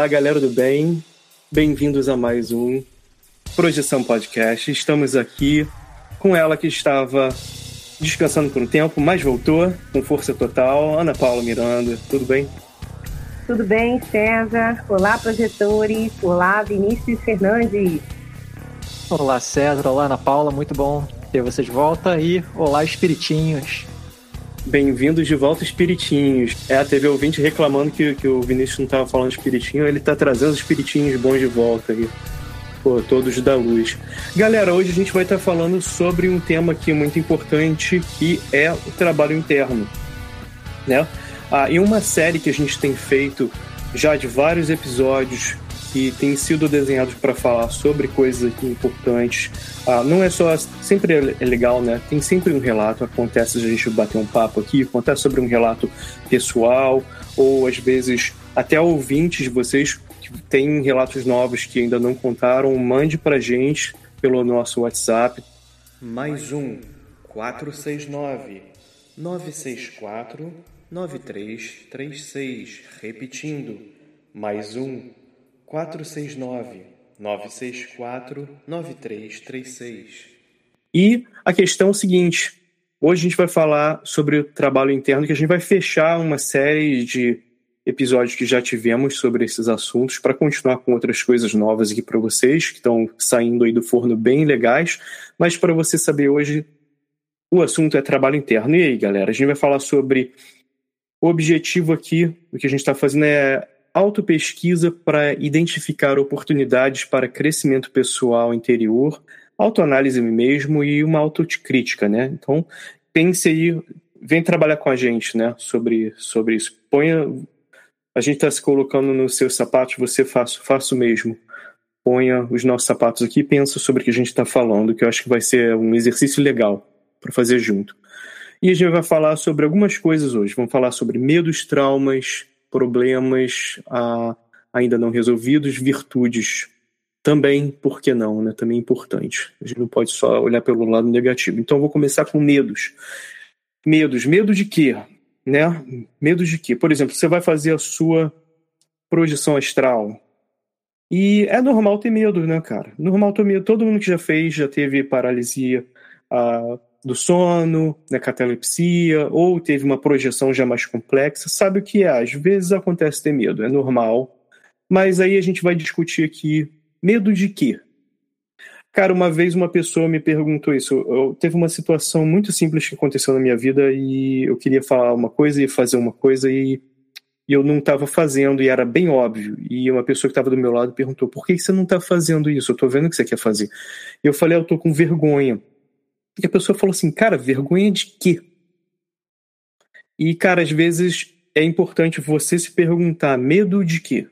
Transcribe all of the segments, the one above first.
Olá, galera do bem. Bem-vindos a mais um Projeção Podcast. Estamos aqui com ela que estava descansando por um tempo, mas voltou com força total. Ana Paula Miranda, tudo bem? Tudo bem, César? Olá, projetores. Olá, Vinícius Fernandes. Olá, César. Olá, Ana Paula. Muito bom ter vocês de volta. E olá, espiritinhos. Bem-vindos de volta, espiritinhos. É, teve ouvinte reclamando que, que o Vinícius não estava falando espiritinho, ele está trazendo os espiritinhos bons de volta aí. Pô, todos da luz. Galera, hoje a gente vai estar tá falando sobre um tema aqui muito importante, que é o trabalho interno. Né? Ah, e uma série que a gente tem feito já de vários episódios que tem sido desenhados para falar sobre coisas importantes. Ah, não é só. Sempre é legal, né? Tem sempre um relato. Acontece a gente bater um papo aqui, acontece sobre um relato pessoal, ou às vezes até ouvintes de vocês que têm relatos novos que ainda não contaram, mande para gente pelo nosso WhatsApp. Mais um 469 964 9336. Repetindo, mais um 469 964 9336. E a questão é seguinte: hoje a gente vai falar sobre o trabalho interno, que a gente vai fechar uma série de episódios que já tivemos sobre esses assuntos para continuar com outras coisas novas aqui para vocês que estão saindo aí do forno bem legais, mas para você saber hoje o assunto é trabalho interno. E aí, galera, a gente vai falar sobre o objetivo aqui, o que a gente está fazendo é autopesquisa para identificar oportunidades para crescimento pessoal interior, autoanálise mesmo e uma autocrítica, né? Então, pense aí, vem trabalhar com a gente, né, sobre, sobre isso. Ponha, a gente está se colocando nos seus sapatos, você faça, faça o mesmo. Ponha os nossos sapatos aqui e pensa sobre o que a gente está falando, que eu acho que vai ser um exercício legal para fazer junto. E a gente vai falar sobre algumas coisas hoje. Vamos falar sobre medos, traumas, problemas ah, ainda não resolvidos, virtudes também, por que não, né? Também é importante. A gente não pode só olhar pelo lado negativo. Então eu vou começar com medos. Medos, medo de quê? Né? Medo de quê? Por exemplo, você vai fazer a sua projeção astral. E é normal ter medo, né, cara? Normal ter medo. Todo mundo que já fez já teve paralisia, ah, do sono, né, catalepsia, ou teve uma projeção já mais complexa, sabe o que é? Às vezes acontece ter medo, é normal. Mas aí a gente vai discutir aqui medo de quê? Cara, uma vez uma pessoa me perguntou isso. Eu, teve uma situação muito simples que aconteceu na minha vida e eu queria falar uma coisa e fazer uma coisa e, e eu não estava fazendo e era bem óbvio. E uma pessoa que estava do meu lado perguntou: por que você não está fazendo isso? Eu estou vendo o que você quer fazer. E eu falei: eu estou com vergonha. E a pessoa falou assim, cara, vergonha de quê? E, cara, às vezes é importante você se perguntar, medo de quê?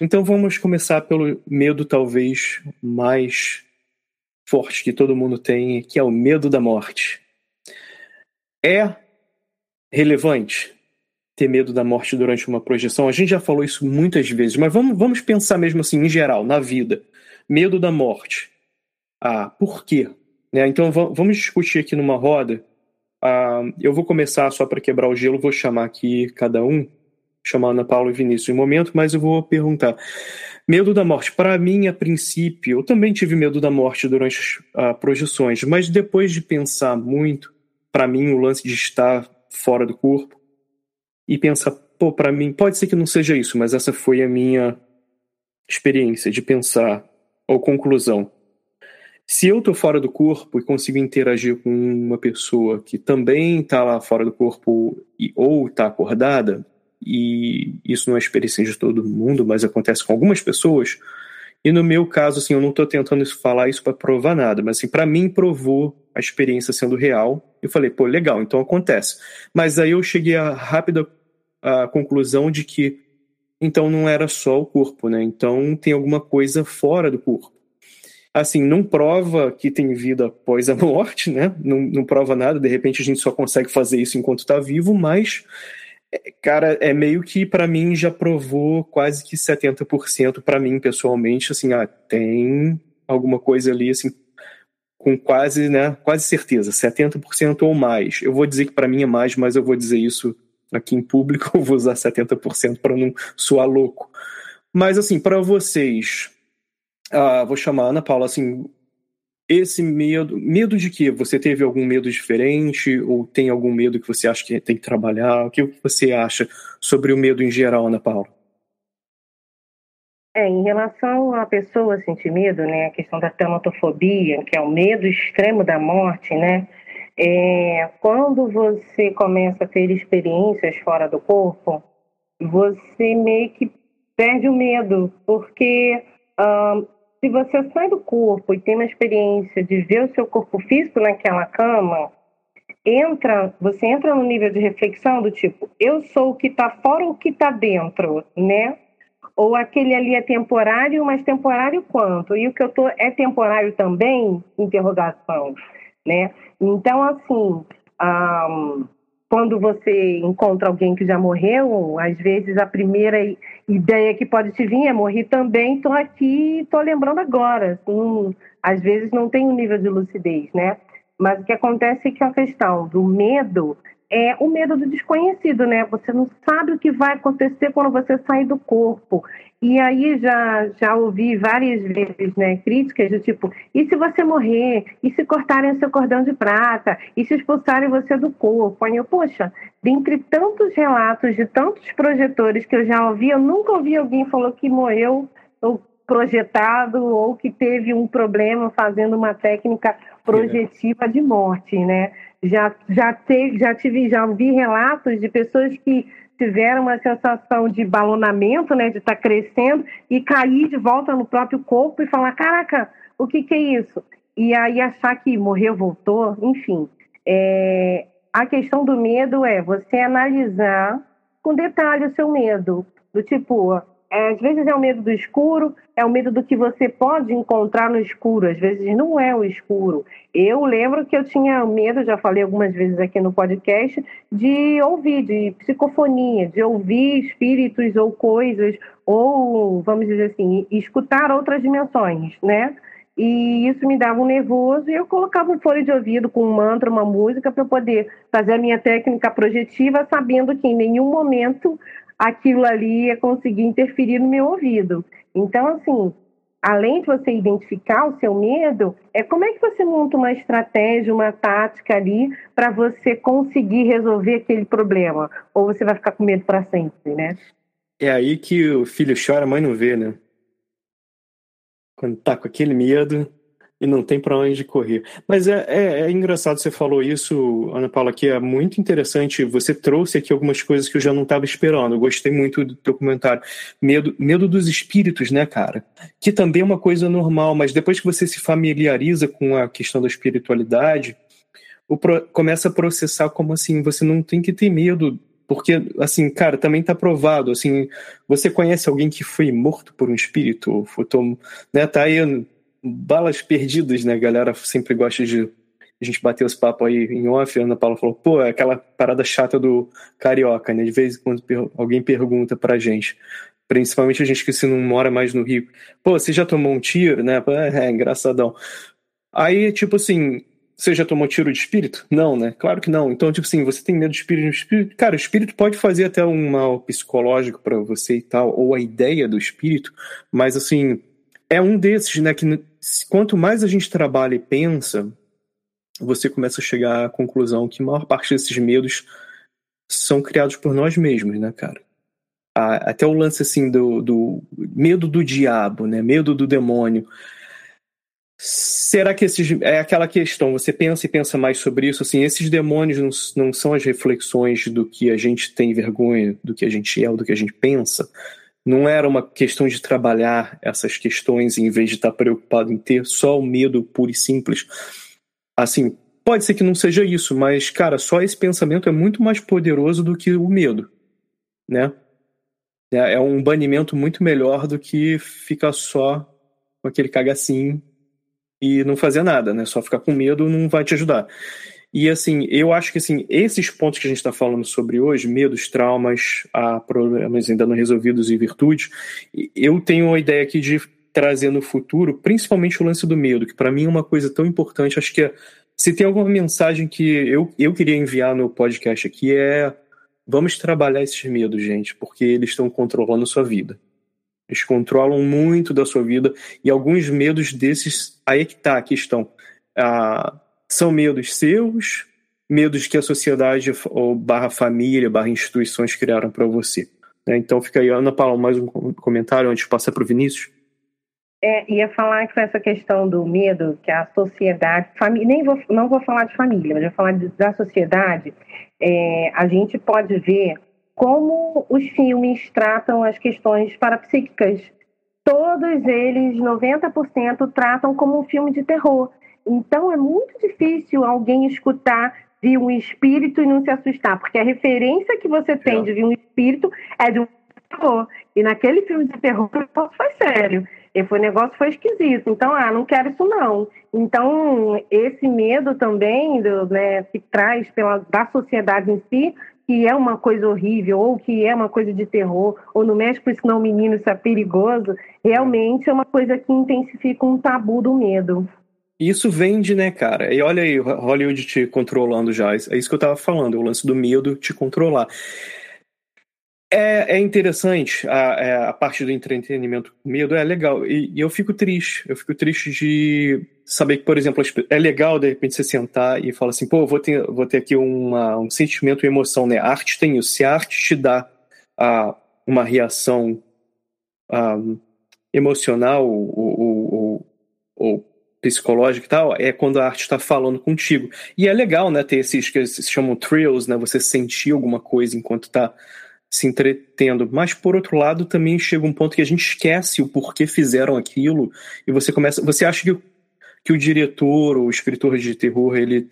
Então vamos começar pelo medo talvez mais forte que todo mundo tem, que é o medo da morte. É relevante ter medo da morte durante uma projeção. A gente já falou isso muitas vezes, mas vamos, vamos pensar mesmo assim, em geral, na vida. Medo da morte. Ah, por quê? Né? Então vamos discutir aqui numa roda. Ah, eu vou começar só para quebrar o gelo, vou chamar aqui cada um, chamar Ana Paula e Vinícius em um momento, mas eu vou perguntar. Medo da morte. Para mim, a princípio, eu também tive medo da morte durante as ah, projeções, mas depois de pensar muito, para mim, o lance de estar fora do corpo e pensar, pô, para mim, pode ser que não seja isso, mas essa foi a minha experiência de pensar, ou conclusão. Se eu tô fora do corpo e consigo interagir com uma pessoa que também tá lá fora do corpo e, ou tá acordada, e isso não é experiência de todo mundo, mas acontece com algumas pessoas. E no meu caso, assim, eu não estou tentando falar isso para provar nada, mas assim, para mim provou a experiência sendo real. Eu falei, pô, legal, então acontece. Mas aí eu cheguei à rápida a conclusão de que então não era só o corpo, né? Então tem alguma coisa fora do corpo. Assim, não prova que tem vida após a morte, né? Não, não prova nada, de repente a gente só consegue fazer isso enquanto está vivo, mas Cara, é meio que para mim já provou quase que 70% para mim pessoalmente, assim, ah, tem alguma coisa ali assim com quase, né, quase certeza, 70% ou mais. Eu vou dizer que para mim é mais, mas eu vou dizer isso aqui em público, eu vou usar 70% para não soar louco. Mas assim, para vocês, ah, vou chamar a Ana Paula assim, esse medo, medo de que você teve algum medo diferente ou tem algum medo que você acha que tem que trabalhar? O que você acha sobre o medo em geral, Ana Paula? É, em relação à pessoa sentir medo, né, a questão da tematofobia, que é o medo extremo da morte, né, é, quando você começa a ter experiências fora do corpo, você meio que perde o medo, porque se você sai do corpo e tem uma experiência de ver o seu corpo físico naquela cama, entra, você entra no nível de reflexão do tipo, eu sou o que está fora ou o que está dentro, né? Ou aquele ali é temporário, mas temporário quanto? E o que eu tô é temporário também? Interrogação, né? Então, assim, um, quando você encontra alguém que já morreu, às vezes a primeira ideia que pode te vir é morrer também, estou aqui, estou lembrando agora. Assim, às vezes não tem um nível de lucidez, né? Mas o que acontece é que a questão do medo é o medo do desconhecido, né? Você não sabe o que vai acontecer quando você sair do corpo. E aí já, já ouvi várias vezes né, críticas do tipo, e se você morrer? E se cortarem o seu cordão de prata? E se expulsarem você do corpo? Aí eu, poxa, dentre tantos relatos de tantos projetores que eu já ouvi, eu nunca ouvi alguém falou que morreu ou projetado ou que teve um problema fazendo uma técnica projetiva de morte, né? Já, já, te, já tive, já ouvi relatos de pessoas que tiveram uma sensação de balonamento, né, de estar tá crescendo e cair de volta no próprio corpo e falar, caraca, o que, que é isso? E aí achar que morreu, voltou, enfim. É, a questão do medo é você analisar com detalhe o seu medo, do tipo, é, às vezes é o medo do escuro, é o medo do que você pode encontrar no escuro, às vezes não é o escuro. Eu lembro que eu tinha medo, já falei algumas vezes aqui no podcast, de ouvir, de psicofonia, de ouvir espíritos ou coisas, ou, vamos dizer assim, escutar outras dimensões, né? E isso me dava um nervoso e eu colocava um fone de ouvido com um mantra, uma música, para poder fazer a minha técnica projetiva, sabendo que em nenhum momento aquilo ali ia conseguir interferir no meu ouvido. Então, assim, além de você identificar o seu medo, é como é que você monta uma estratégia, uma tática ali para você conseguir resolver aquele problema? Ou você vai ficar com medo para sempre, né? É aí que o filho chora, a mãe não vê, né? Quando tá com aquele medo, e não tem para onde correr. Mas é, é, é, engraçado você falou isso, Ana Paula, que é muito interessante. Você trouxe aqui algumas coisas que eu já não estava esperando. Eu gostei muito do documentário. Medo, medo dos espíritos, né, cara? Que também é uma coisa normal, mas depois que você se familiariza com a questão da espiritualidade, pro, começa a processar como assim, você não tem que ter medo porque assim, cara, também tá provado, assim, você conhece alguém que foi morto por um espírito, ou né, tá aí balas perdidas, né? A galera sempre gosta de a gente bateu esse papo aí em off, a Ana Paula falou, pô, é aquela parada chata do carioca, né? De vez em quando alguém pergunta pra gente, principalmente a gente que se não mora mais no Rio, pô, você já tomou um tiro, né? É, engraçadão. Aí, tipo assim, você já tomou tiro de espírito? Não, né? Claro que não. Então, tipo assim, você tem medo de espírito, espírito. Cara, o espírito pode fazer até um mal psicológico para você e tal, ou a ideia do espírito, mas assim, é um desses, né? Que quanto mais a gente trabalha e pensa, você começa a chegar à conclusão que a maior parte desses medos são criados por nós mesmos, né, cara? Até o lance assim do, do medo do diabo, né? Medo do demônio. Será que esses é aquela questão? Você pensa e pensa mais sobre isso? Assim, esses demônios não, não são as reflexões do que a gente tem vergonha, do que a gente é, do que a gente pensa? Não era uma questão de trabalhar essas questões em vez de estar preocupado em ter só o medo puro e simples? Assim, pode ser que não seja isso, mas, cara, só esse pensamento é muito mais poderoso do que o medo, né? É, é um banimento muito melhor do que ficar só com aquele cagacinho e não fazer nada, né? Só ficar com medo não vai te ajudar. E assim, eu acho que assim, esses pontos que a gente está falando sobre hoje, medos, traumas, a problemas ainda não resolvidos e virtudes, eu tenho a ideia aqui de trazer no futuro, principalmente o lance do medo, que para mim é uma coisa tão importante. Acho que é, se tem alguma mensagem que eu, eu queria enviar no podcast aqui é vamos trabalhar esses medos, gente, porque eles estão controlando a sua vida. Eles controlam muito da sua vida e alguns medos desses, aí é que tá a questão. Ah, são medos seus, medos que a sociedade ou barra família, barra instituições criaram para você. Né? Então fica aí, Ana Paula, mais um comentário antes de passar para o Vinícius. É, ia falar que essa questão do medo que a sociedade, família, nem vou, não vou falar de família, mas vou falar de, da sociedade. É, a gente pode ver como os filmes tratam as questões parapsíquicas. Todos eles, 90%, tratam como um filme de terror. Então é muito difícil alguém escutar de um espírito e não se assustar, porque a referência que você tem de ver um espírito é de um terror. E naquele filme de terror o negócio foi sério. E foi, o negócio foi esquisito. Então, ah, não quero isso não. Então, esse medo também do, né, que traz pela, da sociedade em si, que é uma coisa horrível, ou que é uma coisa de terror, ou no México isso não é menino, isso é perigoso, realmente é uma coisa que intensifica um tabu do medo. Isso vende, né, cara? E olha aí, Hollywood te controlando já. É isso que eu tava falando, o lance do medo te controlar. É, é interessante a, é, a parte do entretenimento medo, é legal. E, e, eu fico triste. Eu fico triste de saber que, por exemplo, é legal de repente você sentar e falar assim, pô, vou ter, vou ter aqui uma, um sentimento e emoção, né? A arte tem isso. Se a arte te dá a, uma reação emocional ou, ou, ou, ou psicológica e tal, é quando a arte está falando contigo. E é legal, né, ter esses que se chamam thrills, né, você sentir alguma coisa enquanto está se entretendo. Mas, por outro lado, também chega um ponto que a gente esquece o porquê fizeram aquilo e você começa. Você acha que, que o diretor ou o escritor de terror ele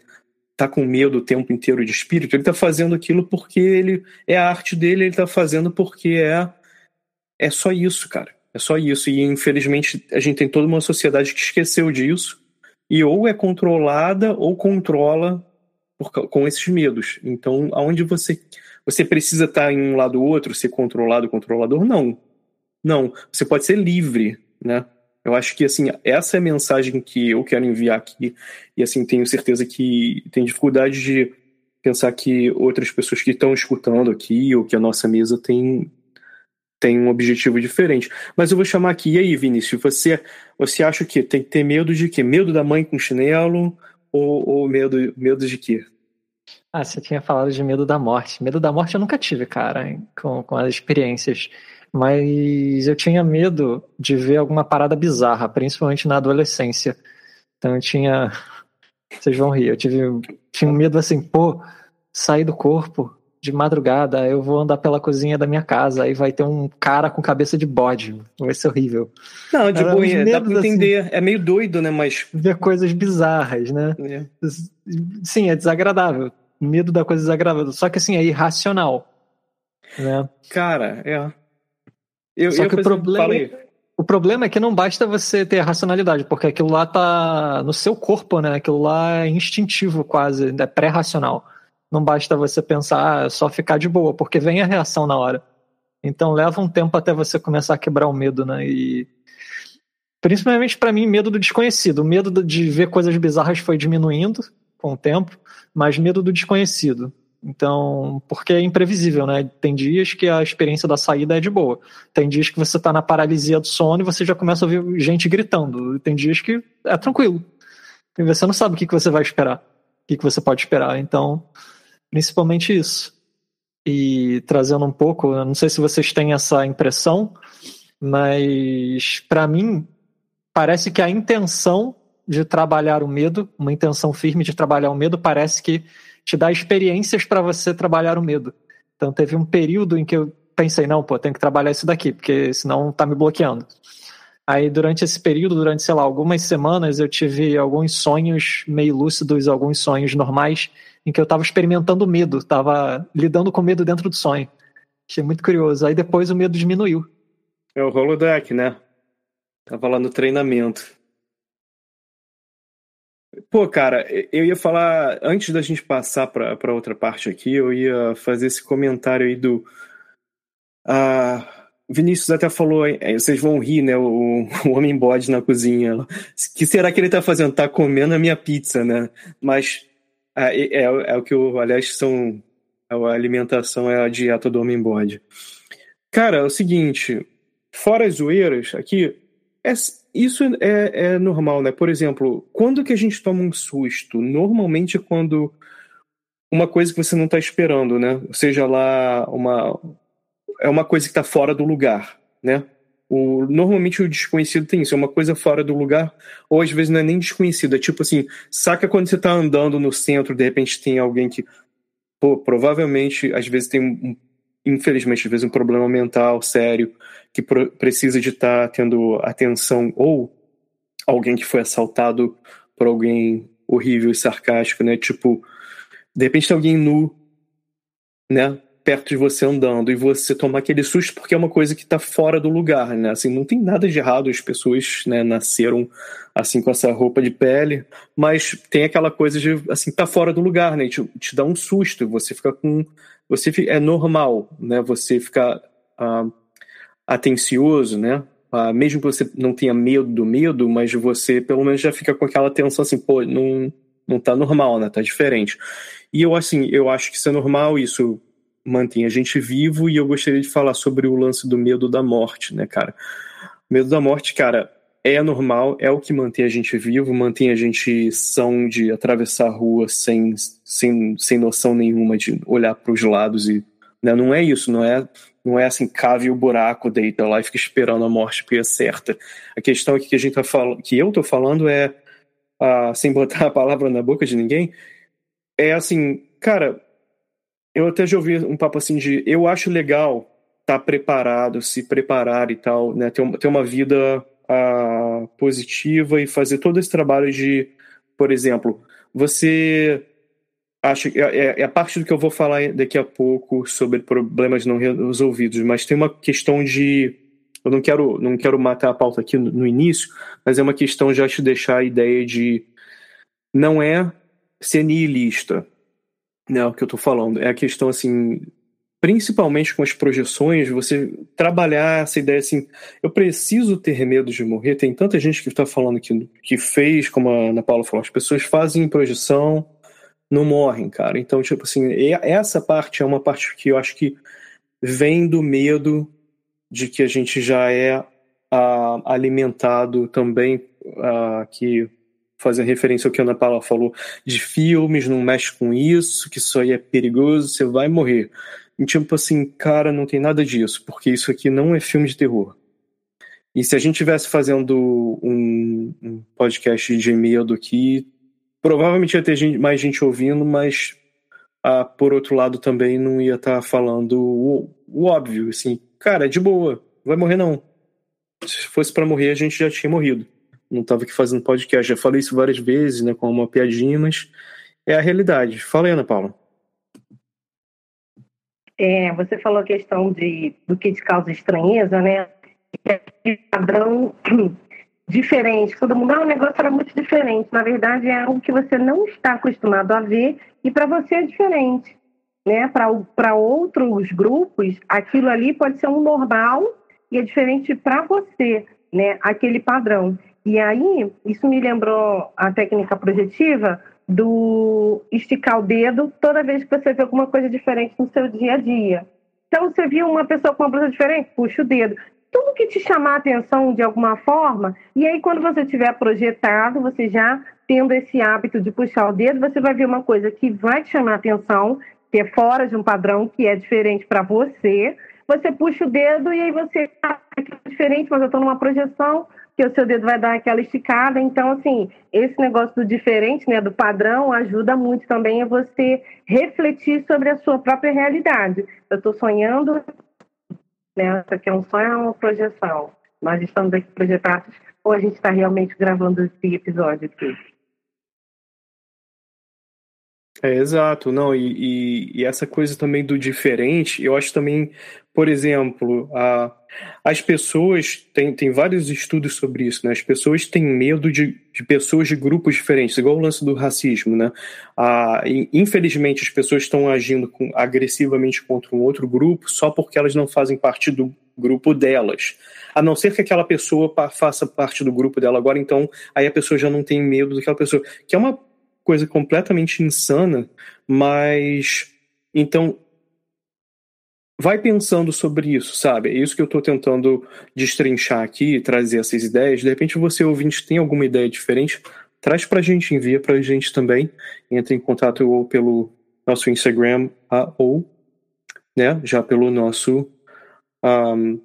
tá com medo o tempo inteiro de espírito? Ele tá fazendo aquilo porque ele é a arte dele, ele tá fazendo porque é. É só isso, cara. É só isso. E infelizmente a gente tem toda uma sociedade que esqueceu disso e ou é controlada ou controla por, com esses medos. Então, aonde você você precisa estar em um lado ou outro, ser controlado, controlador? Não. Não. Você pode ser livre, né? Eu acho que, assim, essa é a mensagem que eu quero enviar aqui. E, assim, tenho certeza que tem dificuldade de pensar que outras pessoas que estão escutando aqui ou que a nossa mesa tem, tem um objetivo diferente. Mas eu vou chamar aqui. E aí, Vinícius, você, você acha que tem que ter medo de quê? Medo da mãe com chinelo ou, ou medo, medo de quê? Ah, você tinha falado de medo da morte. Medo da morte eu nunca tive, cara, com, com as experiências. Mas eu tinha medo de ver alguma parada bizarra, principalmente na adolescência. Então eu tinha. Vocês vão rir. Eu tive, tinha um medo assim, pô, sair do corpo de madrugada, eu vou andar pela cozinha da minha casa, aí vai ter um cara com cabeça de bode. Vai ser horrível. Não, de boa, dá pra entender. Assim, é meio doido, né? Mas. Ver coisas bizarras, né? É. Sim, é desagradável medo da coisa desagradável. Só que assim, é irracional. Né? Cara, é. Eu, Só eu que o problema. O problema é que não basta você ter racionalidade, porque aquilo lá tá no seu corpo, né? Aquilo lá é instintivo quase, é pré-racional. Não basta você pensar, ah, é só ficar de boa, porque vem a reação na hora. Então leva um tempo até você começar a quebrar o medo, né? E principalmente para mim, medo do desconhecido. O medo de ver coisas bizarras foi diminuindo com o tempo, mas medo do desconhecido. Então, porque é imprevisível, né? Tem dias que a experiência da saída é de boa. Tem dias que você está na paralisia do sono e você já começa a ouvir gente gritando. Tem dias que é tranquilo. E você não sabe o que, que você vai esperar. O que, que você pode esperar. Então, principalmente isso. E trazendo um pouco, não sei se vocês têm essa impressão, mas para mim parece que a intenção de trabalhar o medo, uma intenção firme de trabalhar o medo, parece que te dá experiências para você trabalhar o medo. Então teve um período em que eu pensei, não, pô, tenho que trabalhar isso daqui, porque senão tá me bloqueando. Aí durante esse período, durante, sei lá, algumas semanas, eu tive alguns sonhos meio lúcidos, alguns sonhos normais, em que eu estava experimentando medo, estava lidando com medo dentro do sonho. Achei muito curioso. Aí depois o medo diminuiu. É o holodeck, né? Tava lá no treinamento. Pô, cara, eu ia falar, antes da gente passar para outra parte aqui, eu ia fazer esse comentário aí do. Uh, Vinícius até falou, vocês vão rir, né? O, o homem bode na cozinha. que será que ele tá fazendo? Tá comendo a minha pizza, né? Mas uh, é, é, é, o que eu, aliás, são. A alimentação é a dieta do homem bode. Cara, é o seguinte, fora as zoeiras, aqui, é, isso é, é, normal, né? Por exemplo, quando que a gente toma um susto? Normalmente é quando uma coisa que você não está esperando, né? Seja lá uma é uma coisa que está fora do lugar, né? O, normalmente o desconhecido tem isso, é uma coisa fora do lugar, ou às vezes não é nem desconhecido, é tipo assim, saca quando você está andando no centro, de repente tem alguém que, pô, provavelmente, às vezes tem um, infelizmente, às vezes um problema mental sério, que precisa de estar tá tendo atenção, ou alguém que foi assaltado por alguém horrível e sarcástico, né? Tipo, de repente tem alguém nu, né? Perto de você andando e você tomar aquele susto porque é uma coisa que está fora do lugar, né? Assim, não tem nada de errado, as pessoas né, nasceram assim com essa roupa de pele, mas tem aquela coisa de assim, tá fora do lugar, né? Te, te dá um susto, você fica com. Você fica, é normal, né? Você ficar. Uh, atencioso, né? Ah, mesmo que você não tenha medo do medo, mas você pelo menos já fica com aquela tensão assim, pô, não, não tá normal, né? Tá diferente. E eu, assim, eu acho que isso é normal, isso mantém a gente vivo, e eu gostaria de falar sobre o lance do medo da morte, né, cara? O medo da morte, cara, é normal, é o que mantém a gente vivo, mantém a gente são de atravessar a rua sem, sem, sem noção nenhuma de olhar para os lados e né? não é isso, não é não é assim, cave o buraco, deita lá e fica esperando a morte porque é certa. A questão aqui que a gente tá falando, que eu tô falando é, ah, sem botar a palavra na boca de ninguém, é assim, cara, eu até já ouvi um papo assim de, eu acho legal estar tá preparado, se preparar e tal, né, ter, ter uma vida ah, positiva e fazer todo esse trabalho de, por exemplo, você acho que é, é, é, a parte do que eu vou falar daqui a pouco sobre problemas não resolvidos, mas tem uma questão de eu não quero não quero matar a pauta aqui no, no início, mas é uma questão já te deixar a ideia de não é ser nihilista, né, o que eu estou falando, é a questão assim, principalmente com as projeções, você trabalhar essa ideia assim, eu preciso ter medo de morrer. Tem tanta gente que está falando que, que fez, como a Ana Paula falou, as pessoas fazem projeção, não morrem, cara. Então, tipo assim, essa parte é uma parte que eu acho que vem do medo de que a gente já é uh, alimentado também, uh, que fazendo referência ao que a Ana Paula falou, de filmes, não mexe com isso, que isso aí é perigoso, você vai morrer. E tipo assim, cara, não tem nada disso, porque isso aqui não é filme de terror. E se a gente tivesse fazendo um, um podcast de medo aqui, provavelmente ia ter gente, mais gente ouvindo, mas ah, por outro lado também não ia estar tá falando o, o, óbvio, assim, cara, é de boa, vai morrer não. Se fosse para morrer, a gente já tinha morrido. Não tava aqui fazendo podcast, já falei isso várias vezes, né, com uma piadinha, mas é a realidade. Fala aí, Ana Paula. É, você falou a questão de, do que te causa estranheza, né? padrão diferente. Todo mundo, ah, o negócio era muito diferente. Na verdade, é algo que você não está acostumado a ver e para você é diferente. Né? Para outros grupos, aquilo ali pode ser um normal e é diferente para você, né? aquele padrão. E aí, isso me lembrou a técnica projetiva do esticar o dedo toda vez que você vê alguma coisa diferente no seu dia a dia. Então, você viu uma pessoa com uma blusa diferente? Puxa o dedo tudo que te chamar a atenção de alguma forma, e aí quando você tiver projetado, você já tendo esse hábito de puxar o dedo, você vai ver uma coisa que vai te chamar a atenção, que é fora de um padrão, que é diferente para você. Você puxa o dedo e aí você ah, é diferente, mas eu estou numa projeção que o seu dedo vai dar aquela esticada. Então, assim, esse negócio do diferente, né, do padrão, ajuda muito também a você refletir sobre a sua própria realidade. Eu estou sonhando né? Isso aqui é um sonho, é uma projeção. Nós estamos aqui projetados ou a gente está realmente gravando esse episódio aqui? É, exato, não, e, e, e, essa coisa também do diferente, eu acho também, por exemplo, a, as pessoas, tem, tem vários estudos sobre isso, né? As pessoas têm medo de, de pessoas de grupos diferentes, igual o lance do racismo, né? Ah, infelizmente, as pessoas estão agindo com, agressivamente contra um outro grupo só porque elas não fazem parte do grupo delas. A não ser que aquela pessoa faça parte do grupo dela agora, então aí a pessoa já não tem medo daquela pessoa, que é uma coisa completamente insana, mas então vai pensando sobre isso, sabe? É isso que eu estou tentando destrinchar aqui, trazer essas ideias. De repente você ouvinte tem alguma ideia diferente, traz para a gente, envia para a gente também. Entre em contato ou pelo nosso Instagram ou né, já pelo nosso um,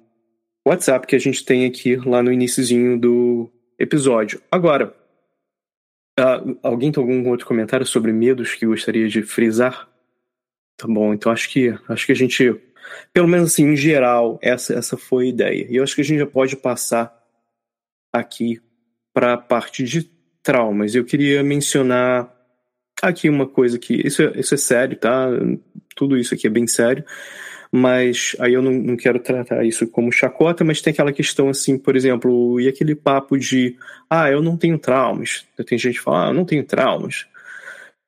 WhatsApp que a gente tem aqui lá no iníciozinho do episódio. Agora, Uh, alguém tem algum outro comentário sobre medos que gostaria de frisar? Tá bom, então acho que acho que a gente, pelo menos assim, em geral, essa, essa foi a ideia. E eu acho que a gente já pode passar aqui para a parte de traumas. Eu queria mencionar aqui uma coisa que. Isso é, isso é sério, tá? Tudo isso aqui é bem sério mas aí eu não, não, quero tratar isso como chacota, mas tem aquela questão assim, por exemplo, e aquele papo de ah, eu não tenho traumas. Tem gente que fala, ah, eu não tenho traumas.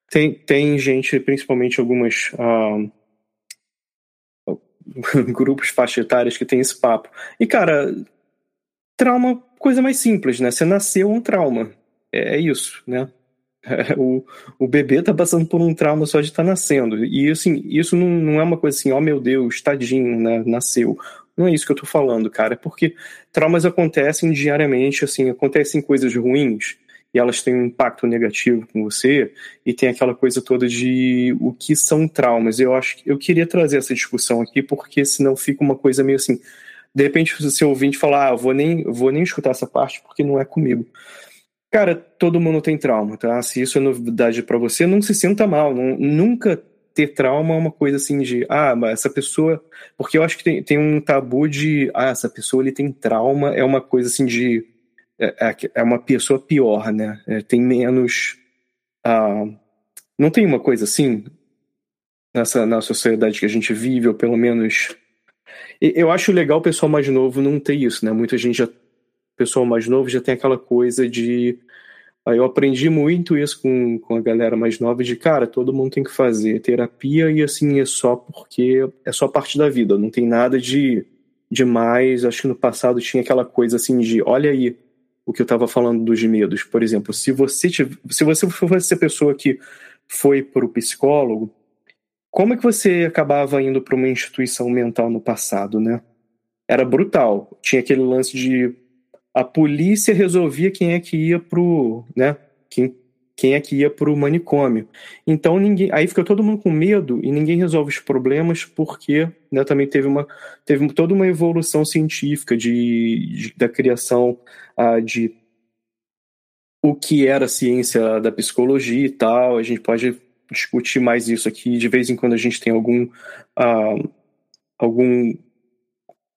Tem, tem gente, principalmente algumas ah, grupos faixa etárias que tem esse papo. E, cara, trauma, coisa mais simples, né? Você nasceu um trauma. É, é isso, né? o, o bebê tá passando por um trauma só de estar tá nascendo. E assim, isso não, não é uma coisa assim, ó oh, meu Deus, tadinho, né? Nasceu. Não é isso que eu tô falando, cara. É porque traumas acontecem diariamente, assim, acontecem coisas ruins elas têm um impacto negativo com você e tem aquela coisa toda de o que são traumas. Eu acho que eu queria trazer essa discussão aqui porque senão fica uma coisa meio assim, de repente você ouvinte falar, ah, vou nem vou nem escutar essa parte porque não é comigo. Cara, todo mundo tem trauma, tá? Se isso é novidade para você, não se sinta mal. Não, nunca ter trauma é uma coisa assim de, ah, mas essa pessoa. Porque eu acho que tem, tem um tabu de, ah, essa pessoa ele tem trauma, é uma coisa assim de. É, é, é uma pessoa pior, né? É, tem menos. Ah, não tem uma coisa assim nessa na sociedade que a gente vive, ou pelo menos. Eu acho legal o pessoal mais novo não ter isso, né? Muita gente já pessoal mais novo já tem aquela coisa de. Aí eu aprendi muito isso com, com a galera mais nova, de cara, todo mundo tem que fazer terapia e assim é só porque é só parte da vida, não tem nada de demais. Acho que no passado tinha aquela coisa assim de, olha aí o que eu estava falando dos medos. Por exemplo, se você se você fosse a pessoa que foi para o psicólogo, como é que você acabava indo para uma instituição mental no passado, né? Era brutal. Tinha aquele lance de a polícia resolvia quem é que ia pro, né, quem, quem é que ia pro manicômio. Então ninguém, aí fica todo mundo com medo e ninguém resolve os problemas porque, né, também teve uma teve toda uma evolução científica de, de da criação uh, de o que era a ciência da psicologia e tal. A gente pode discutir mais isso aqui. De vez em quando a gente tem algum uh, algum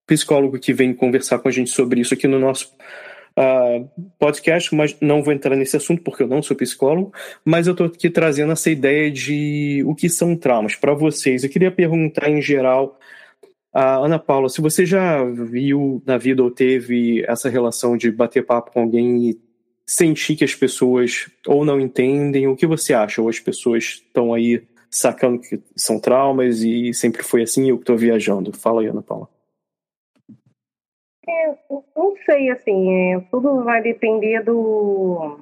psicólogo que vem conversar com a gente sobre isso aqui no nosso uh, podcast, mas não vou entrar nesse assunto porque eu não sou psicólogo, mas eu estou aqui trazendo essa ideia de o que são traumas para vocês. Eu queria perguntar em geral Ana Paula, se você já viu na vida ou teve essa relação de bater papo com alguém e sentir que as pessoas ou não entendem, o que você acha? Ou as pessoas estão aí sacando que são traumas e sempre foi assim eu estou viajando? Fala aí, Ana Paula. Não sei, assim, é, tudo vai depender do,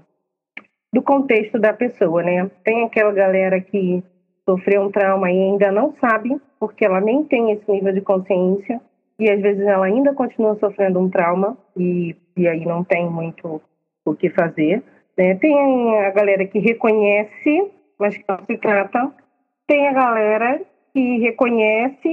do contexto da pessoa, né? Tem aquela galera que sofreu um trauma e ainda não sabe, porque ela nem tem esse nível de consciência, e às vezes ela ainda continua sofrendo um trauma, e, e aí não tem muito o que fazer. Né? Tem a galera que reconhece, mas que não se trata. Tem a galera que reconhece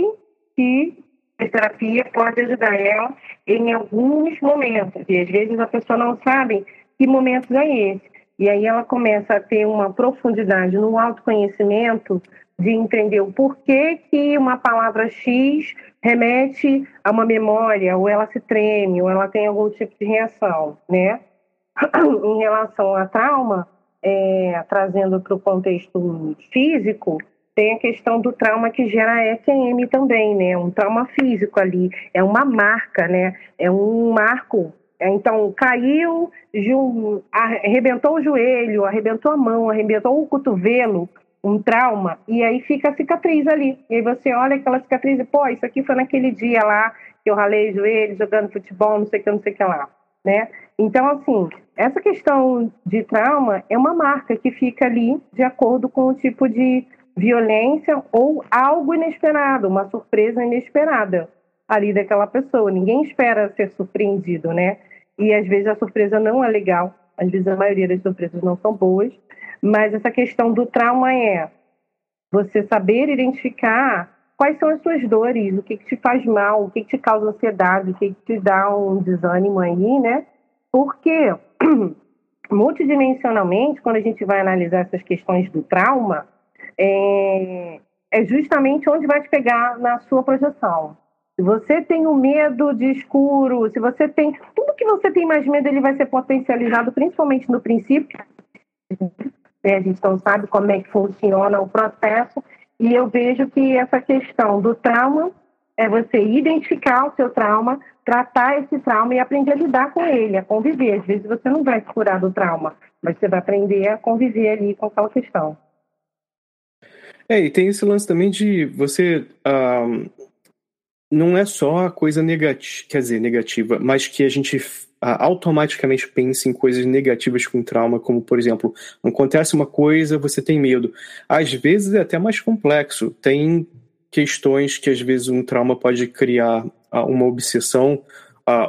que terapia pode ajudar ela em alguns momentos, e às vezes a pessoa não sabe que momentos é esse. E aí ela começa a ter uma profundidade no autoconhecimento de entender o porquê que uma palavra X remete a uma memória, ou ela se treme, ou ela tem algum tipo de reação, né? em relação a trauma, é, trazendo para o contexto físico, tem a questão do trauma que gera EQM também, né? Um trauma físico ali, é uma marca, né? É um marco é, então, caiu, arrebentou o joelho, arrebentou a mão, arrebentou o cotovelo, um trauma, e aí fica a cicatriz ali. E aí você olha aquela cicatriz e, pô, isso aqui foi naquele dia lá que eu ralei o joelho jogando futebol, não sei o que, não sei o que lá, né? Então, assim, essa questão de trauma é uma marca que fica ali de acordo com o tipo de violência ou algo inesperado, uma surpresa inesperada ali daquela pessoa. Ninguém espera ser surpreendido, né? E às vezes a surpresa não é legal, às vezes a maioria das surpresas não são boas, mas essa questão do trauma é você saber identificar quais são as suas dores, o que, que te faz mal, o que, que te causa ansiedade, o que, que te dá um desânimo aí, né? Porque multidimensionalmente, quando a gente vai analisar essas questões do trauma, é, é justamente onde vai te pegar na sua projeção. Se você tem o um medo de escuro, se você tem. Tudo que você tem mais medo, ele vai ser potencializado, principalmente no princípio. A gente não sabe como é que funciona o processo. E eu vejo que essa questão do trauma é você identificar o seu trauma, tratar esse trauma e aprender a lidar com ele, a conviver. Às vezes você não vai se curar do trauma, mas você vai aprender a conviver ali com aquela questão. É, e tem esse lance também de você. Uh, não é só a coisa negativa, quer dizer, negativa, mas que a gente automaticamente pensa em coisas negativas com trauma, como, por exemplo, acontece uma coisa, você tem medo. Às vezes é até mais complexo. Tem questões que às vezes um trauma pode criar uma obsessão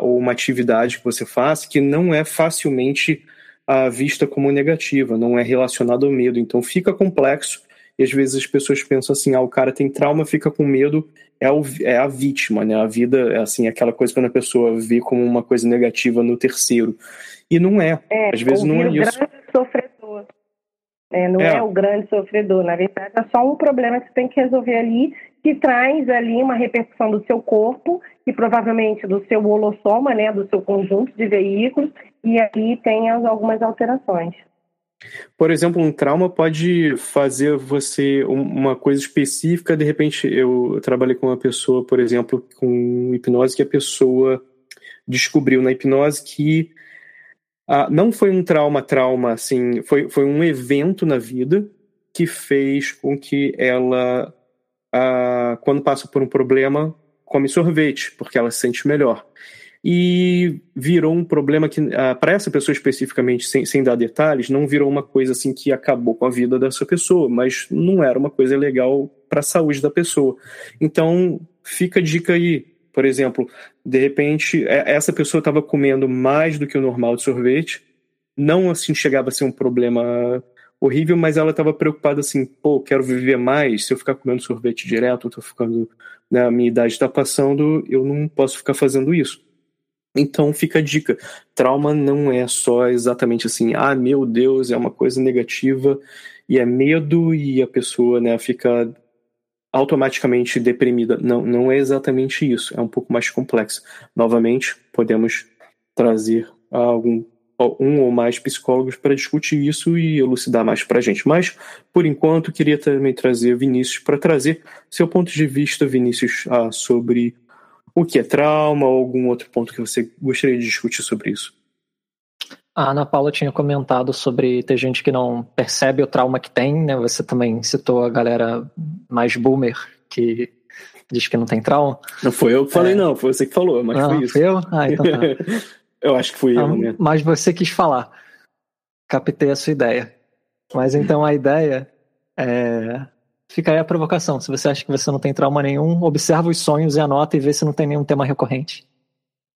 ou uma atividade que você faz que não é facilmente vista como negativa, não é relacionada ao medo. Então fica complexo e às vezes as pessoas pensam assim, ah, o cara tem trauma, fica com medo, é, o, é a vítima, né? A vida é assim, aquela coisa quando a pessoa vê como uma coisa negativa no terceiro. E não é. é às vezes não é isso. Grande sofredor. É, não é. é o grande sofredor. Na verdade, é só um problema que você tem que resolver ali, que traz ali uma repercussão do seu corpo e provavelmente do seu holossoma, né, do seu conjunto de veículos, e aí tem algumas alterações. Por exemplo, um trauma pode fazer você uma coisa específica. De repente, eu trabalhei com uma pessoa, por exemplo, com hipnose, que a pessoa descobriu na hipnose que ah, não foi um trauma, trauma, assim, foi, foi um evento na vida que fez com que ela, ah, quando passa por um problema, come sorvete, porque ela se sente melhor e virou um problema que, ah, para essa pessoa especificamente, sem, sem dar detalhes, não virou uma coisa assim que acabou com a vida dessa pessoa, mas não era uma coisa legal para a saúde da pessoa. Então, fica a dica aí. Por exemplo, de repente, é, essa pessoa estava comendo mais do que o normal de sorvete, não assim chegava a ser um problema horrível, mas ela estava preocupada assim, pô, quero viver mais, se eu ficar comendo sorvete direto, eu tô ficando, né, a minha idade está passando, eu não posso ficar fazendo isso. Então fica a dica: trauma não é só exatamente assim, ah, meu Deus, é uma coisa negativa e é medo e a pessoa né, fica automaticamente deprimida. Não, não é exatamente isso, é um pouco mais complexo. Novamente, podemos trazer algum um ou mais psicólogos para discutir isso e elucidar mais para a gente. Mas, por enquanto, queria também trazer Vinícius para trazer seu ponto de vista, Vinícius, ah, sobre o que é trauma ou algum outro ponto que você gostaria de discutir sobre isso. A Ana Paula tinha comentado sobre ter gente que não percebe o trauma que tem, né? Você também citou a galera mais boomer que diz que não tem trauma. Não foi eu que falei, é. não, foi você que falou, mas não, foi isso. Foi eu? Ah, então tá. eu acho que fui eu, né? Mas você quis falar. Captei a sua ideia. Mas então a ideia é. Fica aí a provocação. Se você acha que você não tem trauma nenhum, observa os sonhos e anota e vê se não tem nenhum tema recorrente.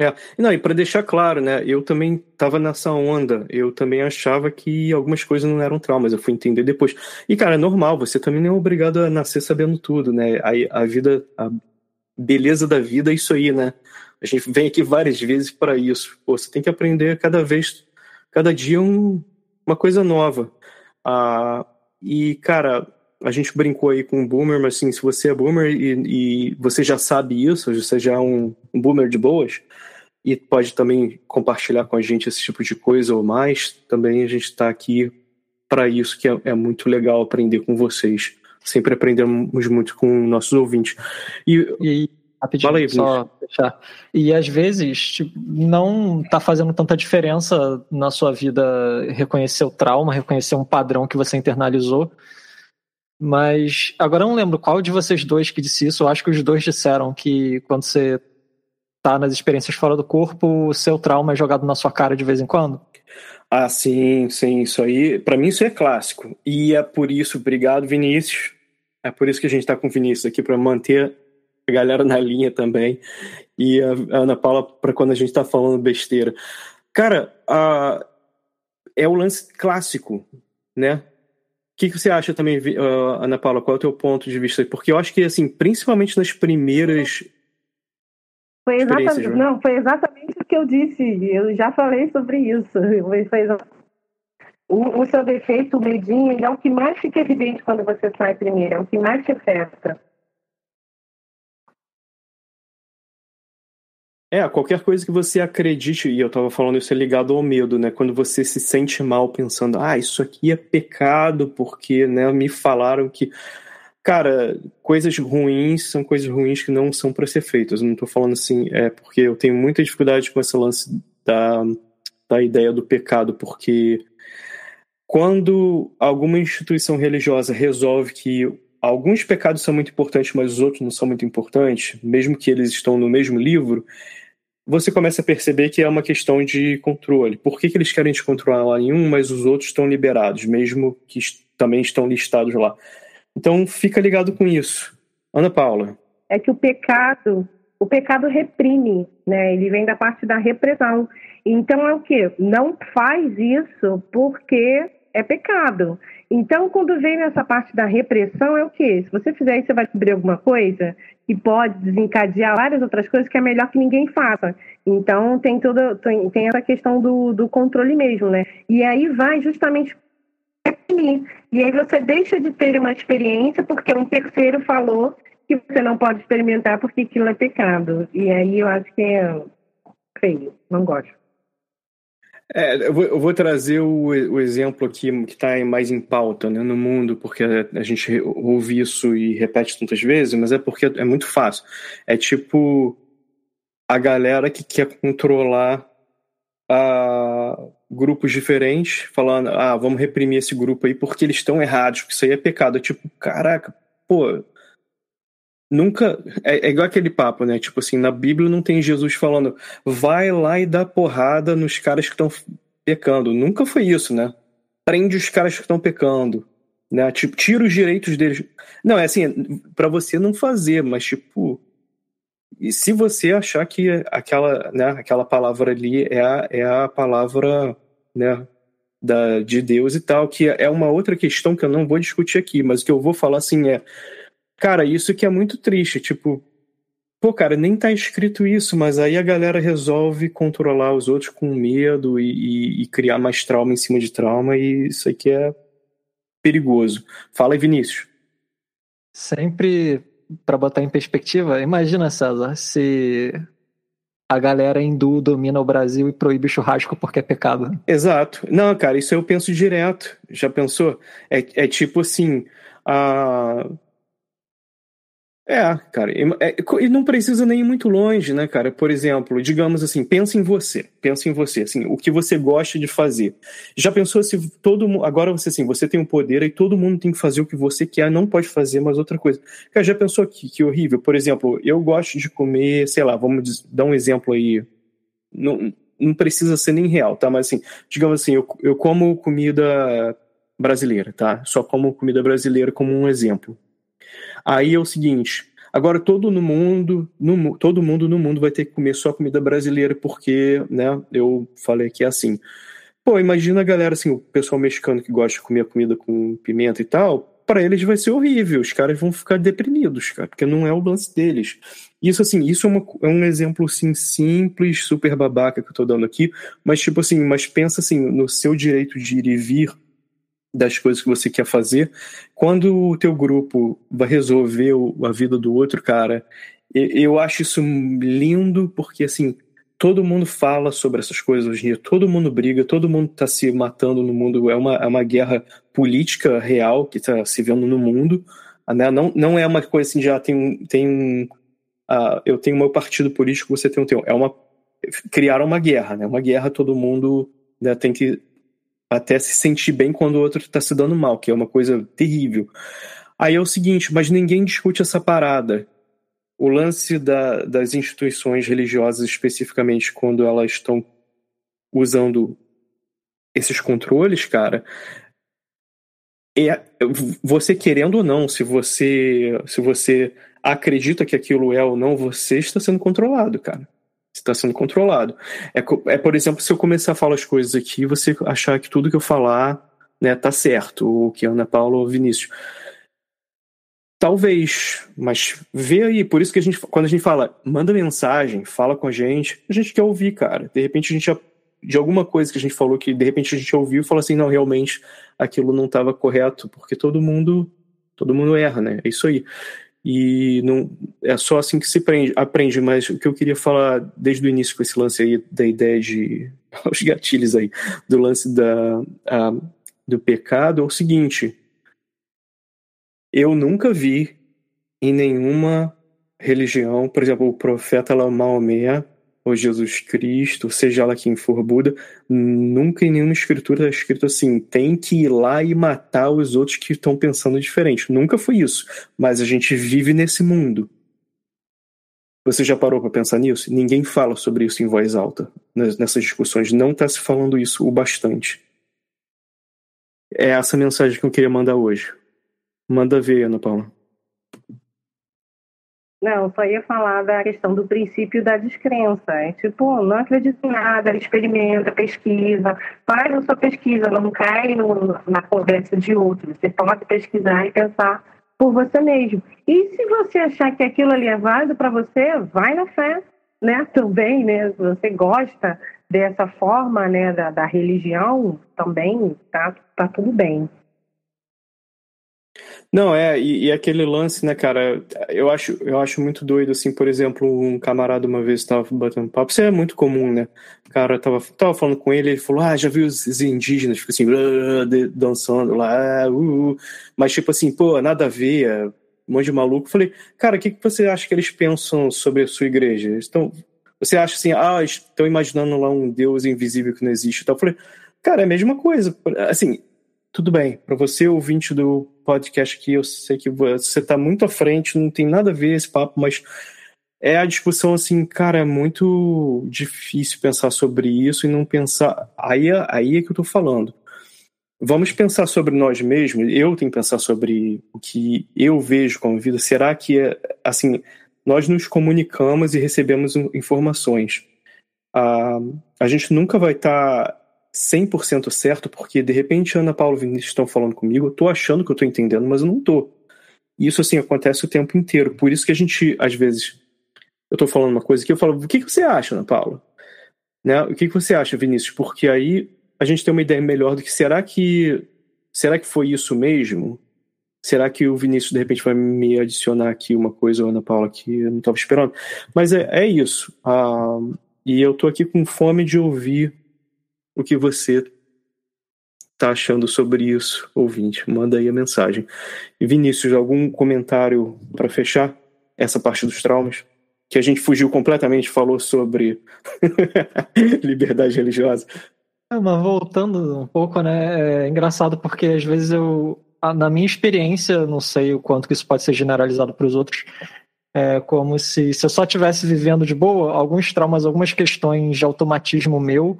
É, não, e para deixar claro, né, eu também estava nessa onda, eu também achava que algumas coisas não eram traumas, eu fui entender depois. E, cara, é normal, você também não é obrigado a nascer sabendo tudo, né, a, a vida, a beleza da vida é isso aí, né, a gente vem aqui várias vezes para isso, Pô, você tem que aprender cada vez, cada dia um, uma coisa nova. Ah, e, cara, a gente brincou aí com o boomer, mas assim, se você é boomer e, e você já sabe isso, você já é um, um boomer de boas, e pode também compartilhar com a gente esse tipo de coisa ou mais, também a gente está aqui para isso, que é, é, muito legal aprender com vocês. Sempre aprendemos muito com nossos ouvintes. E, e rapidinho, Fala aí, só. E às vezes tipo, não está fazendo tanta diferença na sua vida reconhecer o trauma, reconhecer um padrão que você internalizou. Mas agora eu não lembro qual de vocês dois que disse isso. Eu acho que os dois disseram que quando você tá nas experiências fora do corpo, o seu trauma é jogado na sua cara de vez em quando? Ah, sim, sim, isso aí, para mim isso é clássico. E é por isso, obrigado Vinícius, é por isso que a gente tá com o Vinícius aqui para manter a galera na linha também. E a Ana Paula para quando a gente tá falando besteira. Cara, a, é o lance clássico, né? O que, que você acha também, uh, Ana Paula? Qual é o teu ponto de vista? Porque eu acho que, assim, principalmente nas primeiras foi exatamente, não, foi exatamente o que eu disse. Eu já falei sobre isso. Foi o, o, seu defeito, o medinho, é o que mais fica evidente quando você sai primeiro, é o que mais te afeta. É, qualquer coisa que você acredite, e eu estava falando isso é ligado ao medo, né? Quando você se sente mal pensando, ah, isso aqui é pecado, porque né, me falaram que Cara, coisas ruins são coisas ruins que não são para ser feitas. Eu não tô falando assim, é porque eu tenho muita dificuldade com esse lance da, da ideia do pecado, porque quando alguma instituição religiosa resolve que alguns pecados são muito importantes, mas os outros não são muito importantes, mesmo que eles estão no mesmo livro, você começa a perceber que é uma questão de controle. Por que, que eles querem te controlar em um, mas os outros estão liberados, mesmo que também estão listados lá? Então fica ligado com isso. Ana Paula. É que o pecado, o pecado reprime, né? Ele vem da parte da repressão. Então é o quê? Não faz isso porque é pecado. Então, quando vem nessa parte da repressão, é o quê? Se você fizer isso, você vai descobrir alguma coisa que pode desencadear várias outras coisas que é melhor que ninguém faça. Então, tem toda tem, tem essa questão do, do controle mesmo, né? E aí vai justamente e aí você deixa de ter uma experiência porque um terceiro falou que você não pode experimentar porque aquilo é pecado. E aí eu acho que é feio, não gosto. É, eu, vou, eu vou trazer o, o, exemplo aqui que está mais em pauta né, no mundo, porque a gente ouve isso e repete tantas vezes, mas é porque é muito fácil. É tipo a galera que quer controlar a, grupos diferentes, falando, ah, vamos reprimir esse grupo aí porque eles estão errados, porque isso aí é pecado. É tipo, caraca, pô, nunca. É, é, igual aquele papo, né? Tipo assim, na Bíblia não tem Jesus falando, vai lá e dá porrada nos caras que estão pecando. Nunca foi isso, né? Prende os caras que estão pecando. Né? Tipo, tira os direitos deles. Não, é assim, para você não fazer, mas tipo, e se você achar que aquela, né, aquela palavra ali é a, é a palavra né, da, de Deus e tal, que é uma outra questão que eu não vou discutir aqui, mas o que eu vou falar assim é, cara, isso que é muito triste, tipo, pô, cara, nem tá escrito isso, mas aí a galera resolve controlar os outros com medo e, e, e criar mais trauma em cima de trauma, e isso aqui é perigoso. Fala aí, Vinícius. Sempre para botar em perspectiva, imagina, César, se a galera hindu domina o Brasil e proíbe churrasco porque é pecado. Exato. Não, cara, isso eu penso direto. Já pensou? É, é tipo assim. A é, cara, e, é, e, não precisa nem ir muito longe, né, cara? Por exemplo, digamos assim, pensa em você, pensa em você, assim, o que você gosta de fazer. Já pensou se todo mundo, agora você assim, você tem um poder e todo mundo tem que fazer o que você quer, não pode fazer mais outra coisa. Cara, já pensou que, que horrível? Por exemplo, eu gosto de comer, sei lá, vamos dar um exemplo aí, não, não precisa ser nem real, tá? Mas assim, digamos assim, eu, eu como comida brasileira, tá? Só como comida brasileira como um exemplo. Aí é o seguinte, agora todo no mundo, no, todo mundo no mundo vai ter que comer só comida brasileira porque, né, eu falei que é assim. Pô, imagina a galera assim, o pessoal mexicano que gosta de comer comida com pimenta e tal, para eles vai ser horrível, os caras vão ficar deprimidos, cara, porque não é o lance deles. Isso assim, isso é, uma, é um exemplo assim simples, super babaca que eu tô dando aqui, mas tipo assim, mas pensa assim no seu direito de ir e vir das coisas que você quer fazer. Quando o teu grupo vai resolver a vida do outro, cara, eu acho isso lindo porque assim, todo mundo fala sobre essas coisas hoje em dia, todo mundo briga, todo mundo está se matando no mundo, é uma, é uma guerra política real que está se vendo no mundo, né? não, não é uma coisa assim, já tem, tem uh, eu tenho meu partido político, você tem o teu, é uma, criaram uma guerra, né? uma guerra todo mundo né, tem que até se sentir bem quando o outro está se dando mal, que é uma coisa terrível. Aí é o seguinte, mas ninguém discute essa parada. O lance da, das instituições religiosas, especificamente quando elas estão usando esses controles, cara, é você querendo ou não, se você se você acredita que aquilo é ou não, você está sendo controlado, cara está sendo controlado. É, é, por exemplo, se eu começar a falar as coisas aqui, você achar que tudo que eu falar né, tá certo, o que Ana Paula ou Vinícius. Talvez, mas vê aí, por isso que a gente, quando a gente fala, manda mensagem, fala com a gente, a gente quer ouvir, cara. De repente a gente, de alguma coisa que a gente falou que de repente a gente ouviu e falou assim, não, realmente aquilo não estava correto, porque todo mundo, todo mundo erra, né? É isso aí e não é só assim que se prende, aprende, mas o que eu queria falar desde o início com esse lance aí da ideia de os gatilhos aí do lance da a, do pecado é o seguinte. Eu nunca vi em nenhuma religião, por exemplo, o profeta Maomé ou Jesus Cristo, seja lá quem for Buda, nunca em nenhuma escritura está escrito assim, tem que ir lá e matar os outros que estão pensando diferente. Nunca foi isso. Mas a gente vive nesse mundo. Você já parou para pensar nisso? Ninguém fala sobre isso em voz alta nessas discussões. Não está se falando isso o bastante. É essa mensagem que eu queria mandar hoje. Manda ver, Ana Paula. Não, só ia falar da questão do princípio da descrença. É tipo, não acredita em nada, experimenta, pesquisa, faz a sua pesquisa, não cai no, na conversa de outro. Você pode pesquisar e pensar por você mesmo. E se você achar que aquilo ali é válido para você, vai na fé, né? Também, né? Se você gosta dessa forma, né, da, da religião, também tá, tá tudo bem. Não, é, e, e, aquele lance, né, cara, eu acho, eu acho muito doido, assim, por exemplo, um camarada uma vez estava batendo papo, isso é muito comum, né, o cara tava, tava falando com ele, ele falou, ah, já viu os indígenas, fica assim, dançando lá, uh, uh, mas tipo assim, pô, nada a ver, é um monte de maluco, falei, cara, o que, que você acha que eles pensam sobre a sua igreja? Estão, você acha assim, ah, estão imaginando lá um Deus invisível que não existe e tal, eu falei, cara, é a mesma coisa, assim, tudo bem, para você, ouvinte do podcast aqui, eu sei que você está muito à frente, não tem nada a ver esse papo, mas é a discussão assim, cara, é muito difícil pensar sobre isso e não pensar. Aí, é, aí é que eu estou falando. Vamos pensar sobre nós mesmos. Eu tenho que pensar sobre o que eu vejo como vida. Será que, assim, nós nos comunicamos e recebemos informações? Ah, a gente nunca vai estar tá 100% certo, porque de repente Ana Paula e Vinícius estão falando comigo, eu tô achando que eu tô entendendo, mas eu não tô. Isso, assim, acontece o tempo inteiro. Por isso que a gente, às vezes, eu tô falando uma coisa que eu falo, o que, que você acha, Ana Paula? Né? O que, que você acha, Vinícius? Porque aí a gente tem uma ideia melhor do que será que será que foi isso mesmo? Será que o Vinícius de repente vai me adicionar aqui uma coisa, Ana Paula, que eu não estava esperando? Mas é, é isso. Ah, e eu tô aqui com fome de ouvir o que você tá achando sobre isso, ouvinte. Manda aí a mensagem. Vinícius, algum comentário para fechar essa parte dos traumas? Que a gente fugiu completamente, falou sobre liberdade religiosa. É, mas voltando um pouco, né? É engraçado porque às vezes eu na minha experiência, não sei o quanto que isso pode ser generalizado para os outros, é como se, se eu só estivesse vivendo de boa, alguns traumas, algumas questões de automatismo meu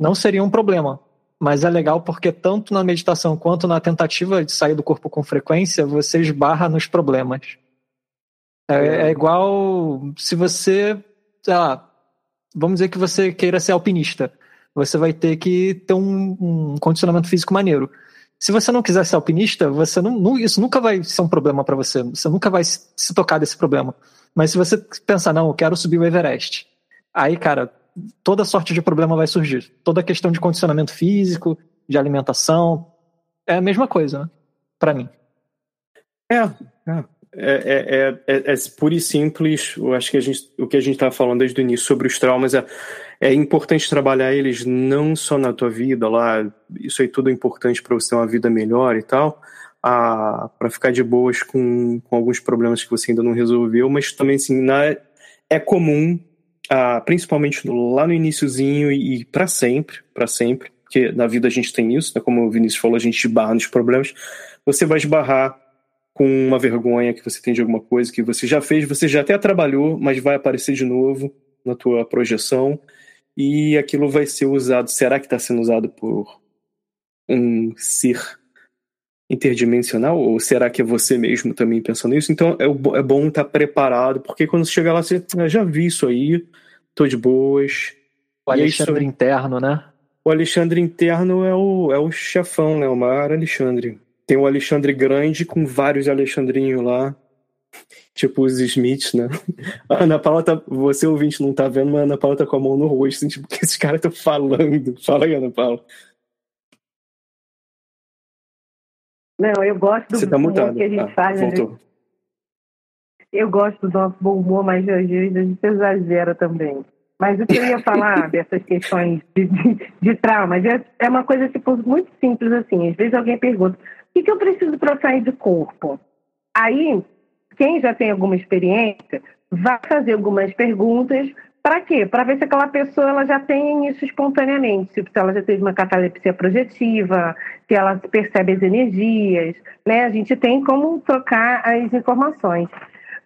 não seriam um problema. Mas é legal porque tanto na meditação quanto na tentativa de sair do corpo com frequência, você esbarra nos problemas. É, é igual se você, sei lá, vamos dizer que você queira ser alpinista. Você vai ter que ter um, um condicionamento físico maneiro. Se você não quiser ser alpinista, você não, não isso nunca vai ser um problema para você. Você nunca vai se tocar desse problema. Mas se você pensar, não, eu quero subir o Everest, aí, cara, toda sorte de problema vai surgir. Toda questão de condicionamento físico, de alimentação, é a mesma coisa, né? Para mim. É, é. É, é, é, é, puro e simples. Eu acho que a gente, o que a gente estava falando desde o início sobre os traumas é é importante trabalhar eles não só na tua vida lá, isso aí tudo é importante para você ter uma vida melhor e tal, para ficar de boas com, com alguns problemas que você ainda não resolveu, mas também assim, na, é comum, principalmente lá no iníciozinho e, e para sempre, para sempre, porque na vida a gente tem isso, né, como o Vinícius falou, a gente esbarra nos problemas, você vai esbarrar com uma vergonha que você tem de alguma coisa que você já fez, você já até trabalhou, mas vai aparecer de novo na tua projeção e aquilo vai ser usado. Será que está sendo usado por um ser interdimensional? Ou será que é você mesmo também pensando nisso? Então é, é bom estar tá preparado, porque quando você chegar lá, você ah, já vi isso aí, tô de boas. O Alexandre isso... interno, né? O Alexandre interno é o, é o chefão, né? O maior Alexandre. Tem o Alexandre grande com vários Alexandrinhos lá tipo os Smiths, né? A Ana Paula tá. Você ouvinte não tá vendo, mas a Ana Paula tá com a mão no rosto, assim, tipo, o que esses caras estão falando? Fala aí, Ana Paula. Não, eu gosto do Você tá mutado. que a gente ah, faz. Voltou. Eu gosto do nosso bom humor, mas às vezes a gente exagera também. Mas o que eu ia falar dessas questões de, de, de traumas é, é uma coisa tipo, muito simples assim. Às vezes alguém pergunta: o que, que eu preciso para sair do corpo? Aí quem já tem alguma experiência vai fazer algumas perguntas para quê? Para ver se aquela pessoa ela já tem isso espontaneamente, se ela já teve uma catalepsia projetiva, se ela percebe as energias, né? A gente tem como trocar as informações.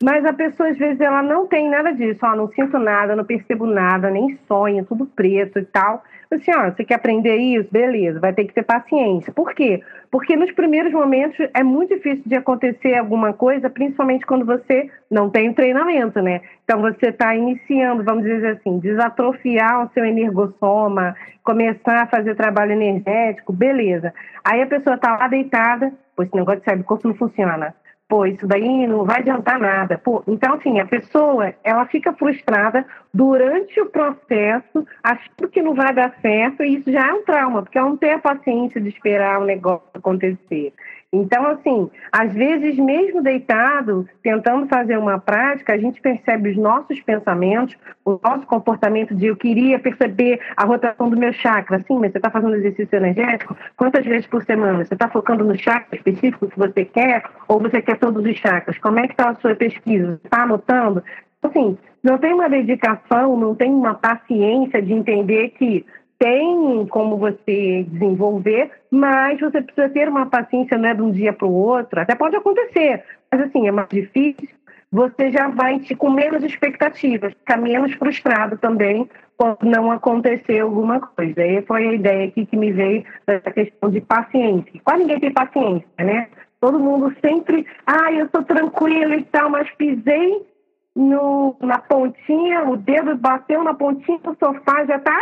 Mas a pessoa, às vezes, ela não tem nada disso. Ó, não sinto nada, não percebo nada, nem sonho, tudo preto e tal. Assim, ó, você quer aprender isso? Beleza, vai ter que ter paciência. Por quê? Porque nos primeiros momentos é muito difícil de acontecer alguma coisa, principalmente quando você não tem treinamento, né? Então você está iniciando, vamos dizer assim, desatrofiar o seu energossoma, começar a fazer trabalho energético, beleza. Aí a pessoa está lá deitada, pois esse negócio de sair do corpo não funciona pô, isso daí não vai adiantar nada. Pô, então, assim, a pessoa, ela fica frustrada durante o processo, achando que não vai dar certo, e isso já é um trauma, porque ela não tem a paciência de esperar o negócio acontecer. Então, assim, às vezes, mesmo deitado, tentando fazer uma prática, a gente percebe os nossos pensamentos, o nosso comportamento de eu queria perceber a rotação do meu chakra. Sim, mas você está fazendo exercício energético quantas vezes por semana? Você está focando no chakra específico que você quer ou você quer todos os chakras? Como é que está a sua pesquisa? Está anotando? Assim, não tem uma dedicação, não tem uma paciência de entender que tem como você desenvolver, mas você precisa ter uma paciência, não é de um dia para o outro. Até pode acontecer, mas assim, é mais difícil. Você já vai com menos expectativas, ficar menos frustrado também quando não acontecer alguma coisa. E foi a ideia aqui que me veio dessa questão de paciência. Quase ninguém tem paciência, né? Todo mundo sempre, ah, eu estou tranquilo e tal, mas pisei no, na pontinha, o dedo bateu na pontinha do sofá, já está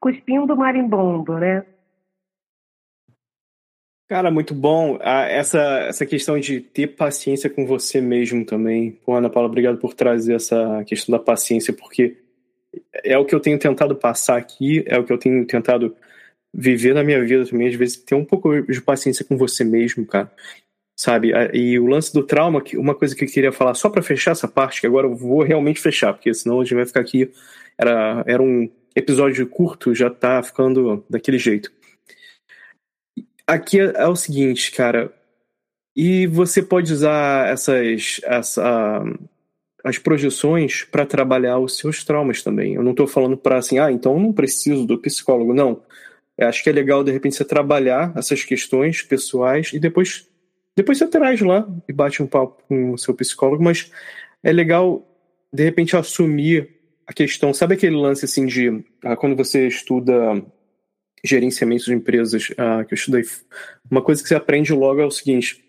cuspindo marimbondo, né? Cara, muito bom. Ah, essa, essa questão de ter paciência com você mesmo também. Pô, Ana Paula, obrigado por trazer essa questão da paciência, porque é o que eu tenho tentado passar aqui, é o que eu tenho tentado viver na minha vida também. Às vezes, ter um pouco de paciência com você mesmo, cara. sabe? E o lance do trauma, uma coisa que eu queria falar, só para fechar essa parte, que agora eu vou realmente fechar, porque senão a gente vai ficar aqui. Era, era um episódio curto, já tá ficando daquele jeito. Aqui é, é o seguinte, cara. E você pode usar essas, essa, as projeções para trabalhar os seus traumas também. Eu não estou falando para assim, ah, então eu não preciso do psicólogo. Não. Eu acho que é legal, de repente, você trabalhar essas questões pessoais e depois depois você traz lá e bate um papo com o seu psicólogo, mas é legal, de repente, assumir a questão. Sabe aquele lance assim de ah, quando você estuda gerenciamento de empresas, ah, que eu estudei, uma coisa que você aprende logo é o seguinte: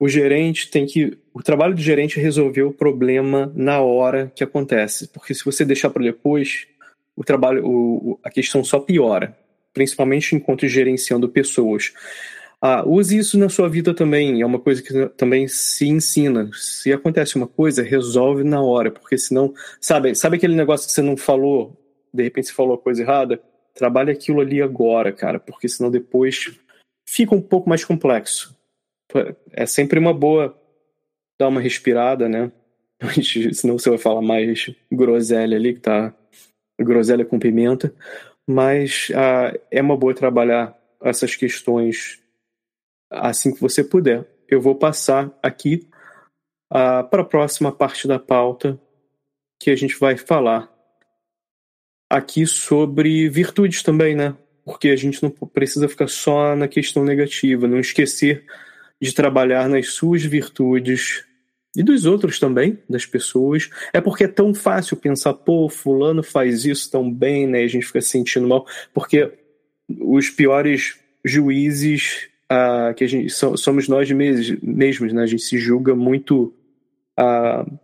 o gerente tem que. O trabalho do gerente é resolver o problema na hora que acontece. Porque se você deixar para depois, o trabalho, o, a questão só piora. Principalmente enquanto gerenciando pessoas. Ah, use isso na sua vida também. É uma coisa que também se ensina. Se acontece uma coisa, resolve na hora, porque senão, sabe, sabe aquele negócio que você não falou, de repente você falou a coisa errada? Trabalhe aquilo ali agora, cara, porque senão depois fica um pouco mais complexo. É sempre uma boa dar uma respirada, né? senão você vai falar mais groselha ali, que tá groselha com pimenta. Mas ah, é uma boa trabalhar essas questões assim que você puder. Eu vou passar aqui uh, para a próxima parte da pauta que a gente vai falar aqui sobre virtudes também, né? Porque a gente não precisa ficar só na questão negativa, não esquecer de trabalhar nas suas virtudes e dos outros também, das pessoas. É porque é tão fácil pensar, pô, fulano faz isso tão bem, né? E a gente fica se sentindo mal, porque os piores juízes uh, que a gente somos nós mesmos, né? A gente se julga muito uh,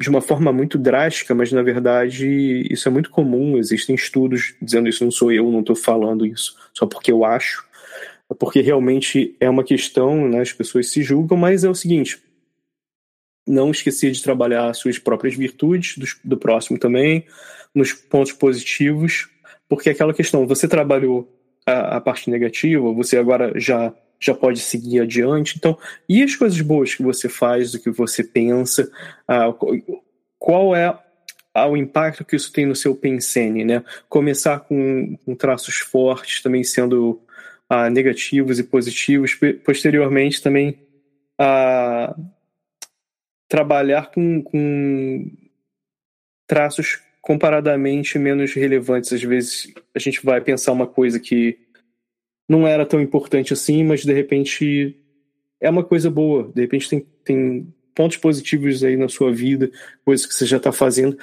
de uma forma muito drástica, mas na verdade isso é muito comum. Existem estudos dizendo isso. Não sou eu, não estou falando isso só porque eu acho, é porque realmente é uma questão, né? As pessoas se julgam, mas é o seguinte. Não esquecer de trabalhar as suas próprias virtudes, do, do próximo também, nos pontos positivos, porque é aquela questão, você trabalhou a, a parte negativa, você agora já já pode seguir adiante. Então, e as coisas boas que você faz, do que você pensa, uh, qual é o impacto que isso tem no seu pensene, né? Começar com, com traços fortes, também sendo uh, negativos e positivos, posteriormente também trabalhar com, com traços comparadamente menos relevantes. Às vezes a gente vai pensar uma coisa que não era tão importante assim, mas de repente é uma coisa boa. De repente tem, tem pontos positivos aí na sua vida, coisas que você já está fazendo.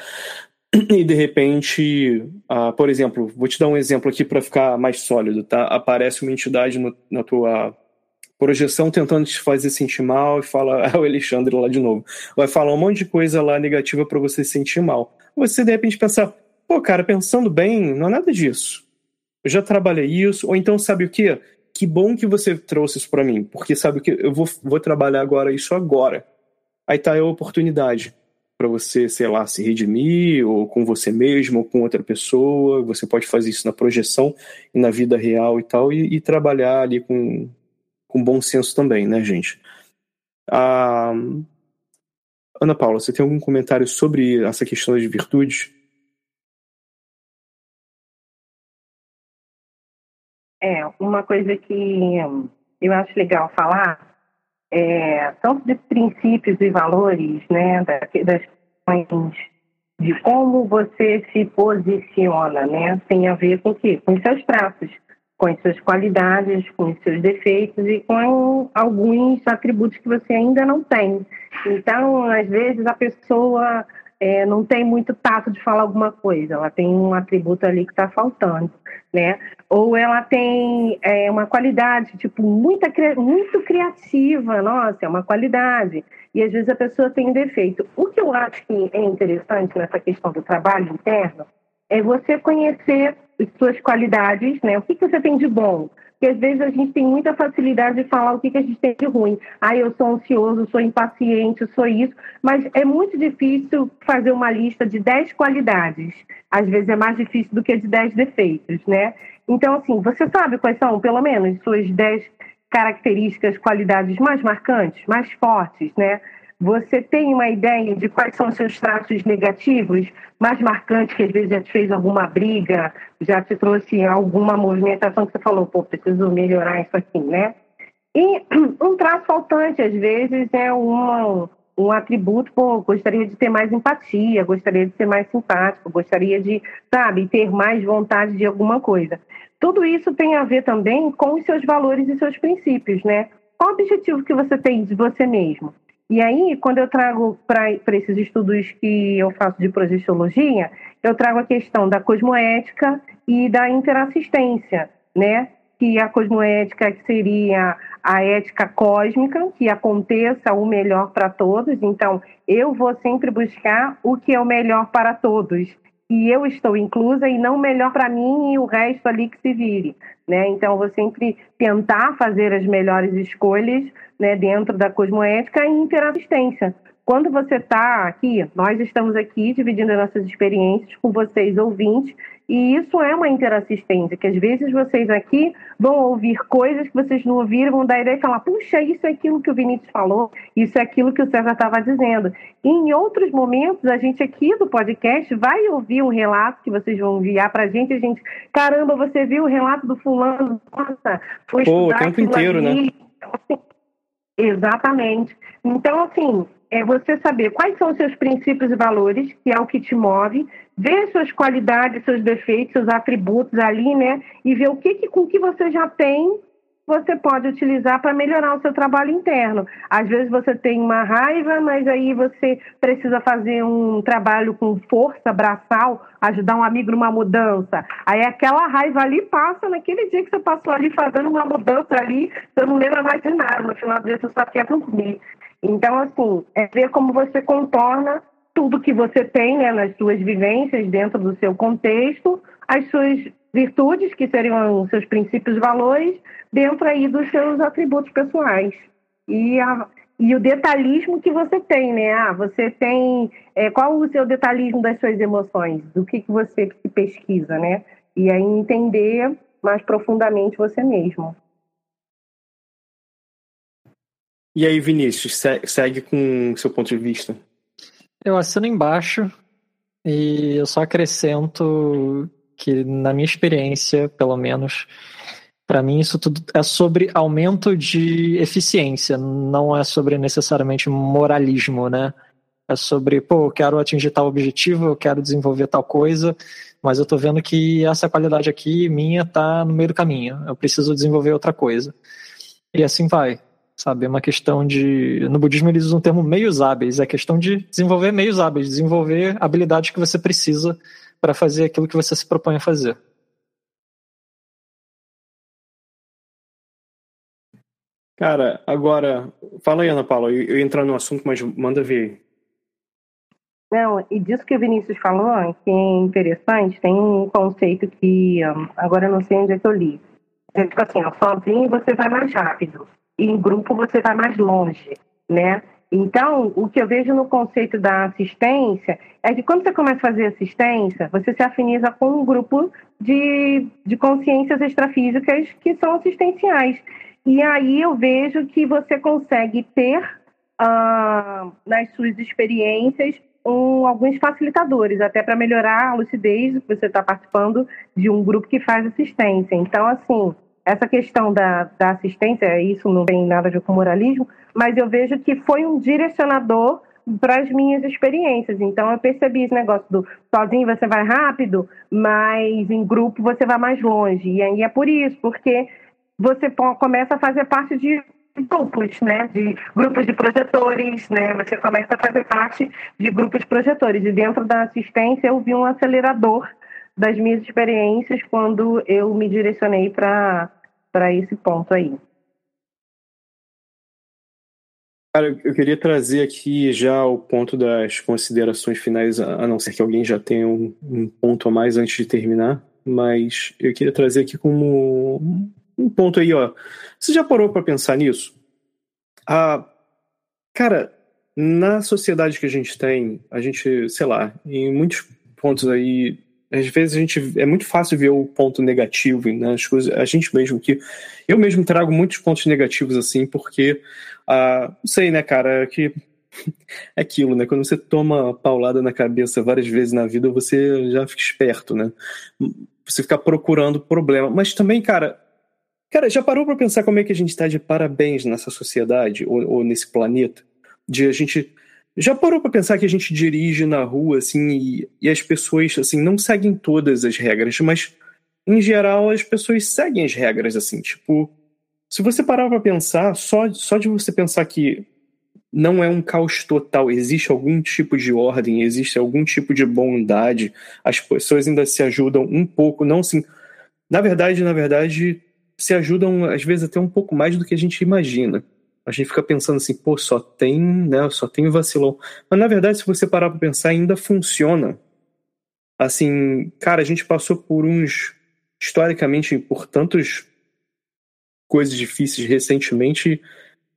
E de repente, uh, por exemplo, vou te dar um exemplo aqui para ficar mais sólido, tá? Aparece uma entidade no, na tua projeção tentando te fazer sentir mal e fala, é o Alexandre lá de novo. Vai falar um monte de coisa lá negativa para você se sentir mal. Você de repente pensar, pô, cara, pensando bem, não é nada disso. Eu já trabalhei isso, ou então sabe o que? Que bom que você trouxe isso para mim, porque sabe o que? Eu vou, vou trabalhar agora isso agora. Aí tá a oportunidade para você, sei lá, se redimir, ou com você mesmo, ou com outra pessoa. Você pode fazer isso na projeção e na vida real e tal, e, e trabalhar ali com, com bom senso também, né, gente? Ah, Ana Paula, você tem algum comentário sobre essa questão de virtudes? É, uma coisa que eu acho legal falar é tanto de princípios e valores, né, das questões de como você se posiciona, né, tem a ver com o quê? Com os seus traços com as suas qualidades, com os seus defeitos e com alguns atributos que você ainda não tem. Então, às vezes, a pessoa é, não tem muito tato de falar alguma coisa, ela tem um atributo ali que está faltando, né? Ou ela tem é, uma qualidade, tipo, muita, muito criativa, nossa, é uma qualidade. E às vezes a pessoa tem um defeito. O que eu acho que é interessante nessa questão do trabalho interno é você conhecer suas qualidades, né? O que, que você tem de bom? Porque às vezes a gente tem muita facilidade de falar o que, que a gente tem de ruim. Ah, eu sou ansioso, sou impaciente, sou isso. Mas é muito difícil fazer uma lista de 10 qualidades. Às vezes é mais difícil do que de 10 defeitos, né? Então, assim, você sabe quais são, pelo menos, suas 10 características, qualidades mais marcantes, mais fortes, né? Você tem uma ideia de quais são os seus traços negativos mais marcantes, que às vezes já te fez alguma briga, já te trouxe alguma movimentação que você falou, pô, preciso melhorar isso aqui, né? E um traço faltante, às vezes, é uma, um atributo, pô, gostaria de ter mais empatia, gostaria de ser mais simpático, gostaria de, sabe, ter mais vontade de alguma coisa. Tudo isso tem a ver também com os seus valores e seus princípios, né? Qual o objetivo que você tem de você mesmo? E aí, quando eu trago para esses estudos que eu faço de projeciologia, eu trago a questão da cosmoética e da interassistência, né? Que a cosmoética seria a ética cósmica, que aconteça o melhor para todos. Então, eu vou sempre buscar o que é o melhor para todos e eu estou inclusa e não melhor para mim e o resto ali que se vire, né? Então vou sempre tentar fazer as melhores escolhas, né, dentro da cosmoética e interassistência. Quando você está aqui, nós estamos aqui dividindo as nossas experiências com vocês ouvintes e isso é uma interassistência, que às vezes vocês aqui vão ouvir coisas que vocês não ouviram, vão dar ideia e falar, puxa, isso é aquilo que o Vinícius falou, isso é aquilo que o César estava dizendo. E em outros momentos, a gente aqui do podcast vai ouvir um relato que vocês vão enviar para a gente, a gente, caramba, você viu o relato do fulano, nossa, foi Pô, o tempo inteiro, ali. né? Então, assim, exatamente. Então, assim, é você saber quais são os seus princípios e valores, que é o que te move, ver suas qualidades, seus defeitos, seus atributos ali, né? E ver o que, que com que você já tem você pode utilizar para melhorar o seu trabalho interno. Às vezes você tem uma raiva, mas aí você precisa fazer um trabalho com força braçal, ajudar um amigo numa mudança. Aí aquela raiva ali passa naquele dia que você passou ali fazendo uma mudança ali, você não lembra mais de nada. No final do dia você só quer dormir. Então, assim, é ver como você contorna tudo que você tem né, nas suas vivências dentro do seu contexto, as suas virtudes, que seriam os seus princípios valores, dentro aí dos seus atributos pessoais. E, a, e o detalhismo que você tem, né? Ah, você tem. É, qual o seu detalhismo das suas emoções? Do que, que você pesquisa, né? E aí entender mais profundamente você mesmo. E aí, Vinícius, segue com seu ponto de vista. Eu assino embaixo e eu só acrescento que, na minha experiência, pelo menos, para mim isso tudo é sobre aumento de eficiência, não é sobre necessariamente moralismo, né? É sobre, pô, eu quero atingir tal objetivo, eu quero desenvolver tal coisa, mas eu tô vendo que essa qualidade aqui minha tá no meio do caminho. Eu preciso desenvolver outra coisa. E assim vai sabe? É uma questão de. No budismo eles usam o termo meios hábeis, é questão de desenvolver meios hábeis, desenvolver habilidades que você precisa para fazer aquilo que você se propõe a fazer. Cara, agora, fala aí, Ana Paula, eu, eu entrar no assunto, mas manda ver. Não, e disso que o Vinícius falou, que é interessante, tem um conceito que agora eu não sei onde é que eu li. É tipo assim, ó, sozinho você vai mais rápido em grupo você vai mais longe, né? Então, o que eu vejo no conceito da assistência é que quando você começa a fazer assistência, você se afiniza com um grupo de, de consciências extrafísicas que são assistenciais. E aí eu vejo que você consegue ter uh, nas suas experiências um, alguns facilitadores, até para melhorar a lucidez, você está participando de um grupo que faz assistência. Então, assim, essa questão da, da assistência, isso não tem nada a ver com moralismo, mas eu vejo que foi um direcionador para as minhas experiências. Então eu percebi esse negócio do sozinho você vai rápido, mas em grupo você vai mais longe. E aí é por isso, porque você começa a fazer parte de grupos, né, de grupos de projetores, né, você começa a fazer parte de grupos de projetores. E dentro da assistência eu vi um acelerador das minhas experiências quando eu me direcionei para para esse ponto aí. Cara, eu queria trazer aqui já o ponto das considerações finais, a não ser que alguém já tenha um, um ponto a mais antes de terminar, mas eu queria trazer aqui como um ponto aí, ó. Você já parou para pensar nisso? Ah, cara, na sociedade que a gente tem, a gente, sei lá, em muitos pontos aí às vezes a gente é muito fácil ver o ponto negativo nas coisas. A gente mesmo que eu mesmo trago muitos pontos negativos assim, porque ah, não sei, né, cara, que é aquilo, né? Quando você toma paulada na cabeça várias vezes na vida, você já fica esperto, né? Você fica procurando problema. Mas também, cara, cara, já parou para pensar como é que a gente está de parabéns nessa sociedade ou, ou nesse planeta? De a gente já parou para pensar que a gente dirige na rua assim e, e, as pessoas assim não seguem todas as regras, mas em geral as pessoas seguem as regras assim, tipo, se você parar para pensar, só só de você pensar que não é um caos total, existe algum tipo de ordem, existe algum tipo de bondade, as pessoas ainda se ajudam um pouco, não assim, na verdade, na verdade, se ajudam às vezes até um pouco mais do que a gente imagina. A gente fica pensando assim, pô, só tem, né, só tem vacilão. Mas na verdade, se você parar para pensar, ainda funciona. Assim, cara, a gente passou por uns historicamente por tantas coisas difíceis recentemente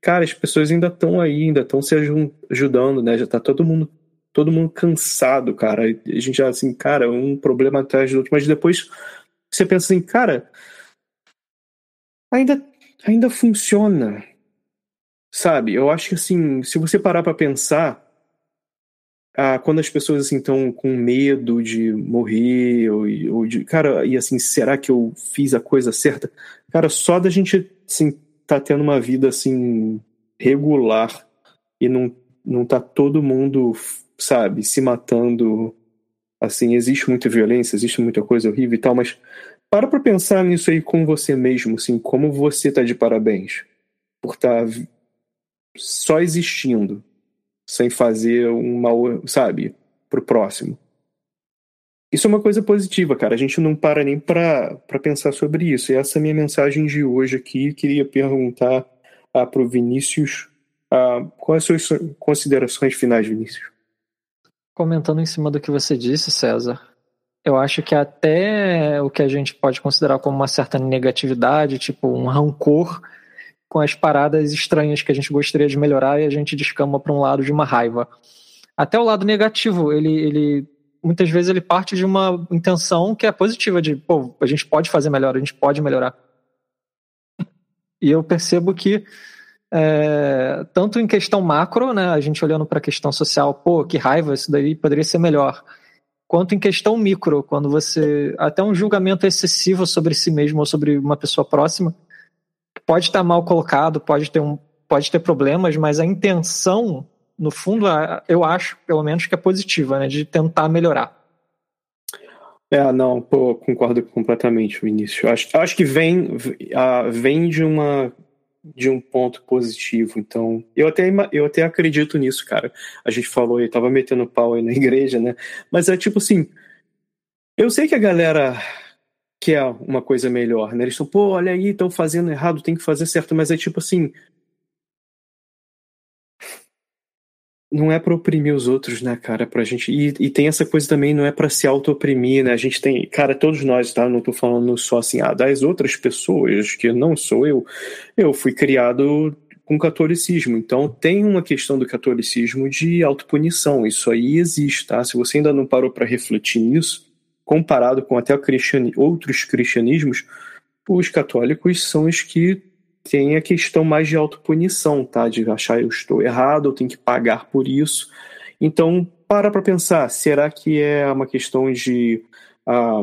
cara, as pessoas ainda estão aí, ainda estão se ajudando, né? Já tá todo mundo, todo mundo cansado, cara. A gente já assim, cara, um problema atrás do outro, mas depois você pensa assim, cara, ainda ainda funciona. Sabe? Eu acho que assim, se você parar para pensar, ah, quando as pessoas assim estão com medo de morrer ou, ou de, cara, e assim, será que eu fiz a coisa certa? Cara, só da gente assim tá tendo uma vida assim regular e não, não tá todo mundo, sabe, se matando. Assim, existe muita violência, existe muita coisa horrível e tal, mas para pra pensar nisso aí com você mesmo, assim, como você tá de parabéns por estar tá só existindo, sem fazer um mal, sabe, pro próximo. Isso é uma coisa positiva, cara. A gente não para nem para pensar sobre isso. E essa é a minha mensagem de hoje aqui. Queria perguntar ah, para o Vinícius ah, quais as suas considerações finais, Vinícius. Comentando em cima do que você disse, César, eu acho que até o que a gente pode considerar como uma certa negatividade, tipo um rancor com as paradas estranhas que a gente gostaria de melhorar e a gente descama para um lado de uma raiva. Até o lado negativo, ele, ele muitas vezes ele parte de uma intenção que é positiva, de, pô, a gente pode fazer melhor, a gente pode melhorar. E eu percebo que, é, tanto em questão macro, né, a gente olhando para a questão social, pô, que raiva, isso daí poderia ser melhor. Quanto em questão micro, quando você. Até um julgamento excessivo sobre si mesmo ou sobre uma pessoa próxima, pode estar mal colocado, pode ter, um, pode ter problemas, mas a intenção no fundo, eu acho, pelo menos, que é positiva, né? De tentar melhorar. É, não, pô, concordo completamente, Vinícius. Acho, acho que vem, vem de uma de um ponto positivo. Então, eu até, eu até acredito nisso, cara. A gente falou, eu tava metendo pau aí na igreja, né? Mas é tipo assim, eu sei que a galera quer uma coisa melhor, né? Eles estão, pô, olha aí, estão fazendo errado, tem que fazer certo, mas é tipo assim, não é para oprimir os outros, né, cara? Pra gente. E, e tem essa coisa também, não é para se auto-oprimir, né? A gente tem. Cara, todos nós, tá? Não tô falando só assim, ah, das outras pessoas, que não sou eu. Eu fui criado com catolicismo. Então tem uma questão do catolicismo de autopunição. Isso aí existe, tá? Se você ainda não parou para refletir nisso, comparado com até cristiani outros cristianismos, os católicos são os que tem a questão mais de autopunição, tá? De achar eu estou errado, eu tenho que pagar por isso. Então, para para pensar, será que é uma questão de ah,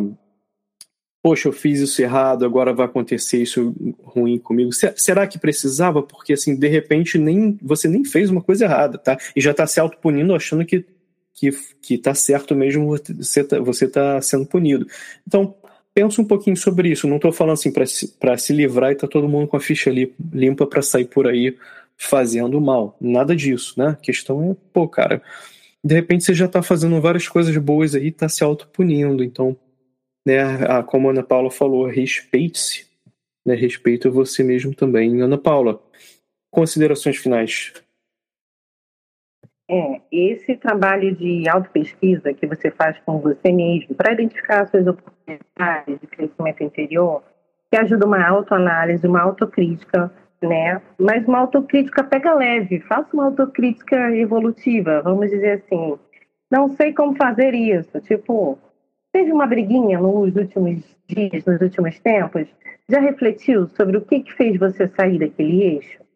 poxa, eu fiz isso errado, agora vai acontecer isso ruim comigo. Será que precisava? Porque assim, de repente nem você nem fez uma coisa errada, tá? E já está se autopunindo achando que que, que tá certo mesmo você tá, você tá sendo punido. Então, pensa um pouquinho sobre isso. Não estou falando assim para se, se livrar e tá todo mundo com a ficha ali limpa para sair por aí fazendo mal. Nada disso, né? A questão é, pô, cara, de repente você já está fazendo várias coisas boas aí tá se autopunindo. Então, né, a, como a Ana Paula falou, respeite-se. Né, respeita você mesmo também. Ana Paula, considerações finais. É, esse trabalho de autopesquisa que você faz com você mesmo para identificar suas oportunidades de crescimento interior, que ajuda uma autoanálise, uma autocrítica, né? Mas uma autocrítica pega leve, faça uma autocrítica evolutiva, vamos dizer assim. Não sei como fazer isso, tipo, teve uma briguinha nos últimos dias, nos últimos tempos? Já refletiu sobre o que, que fez você sair daquele eixo?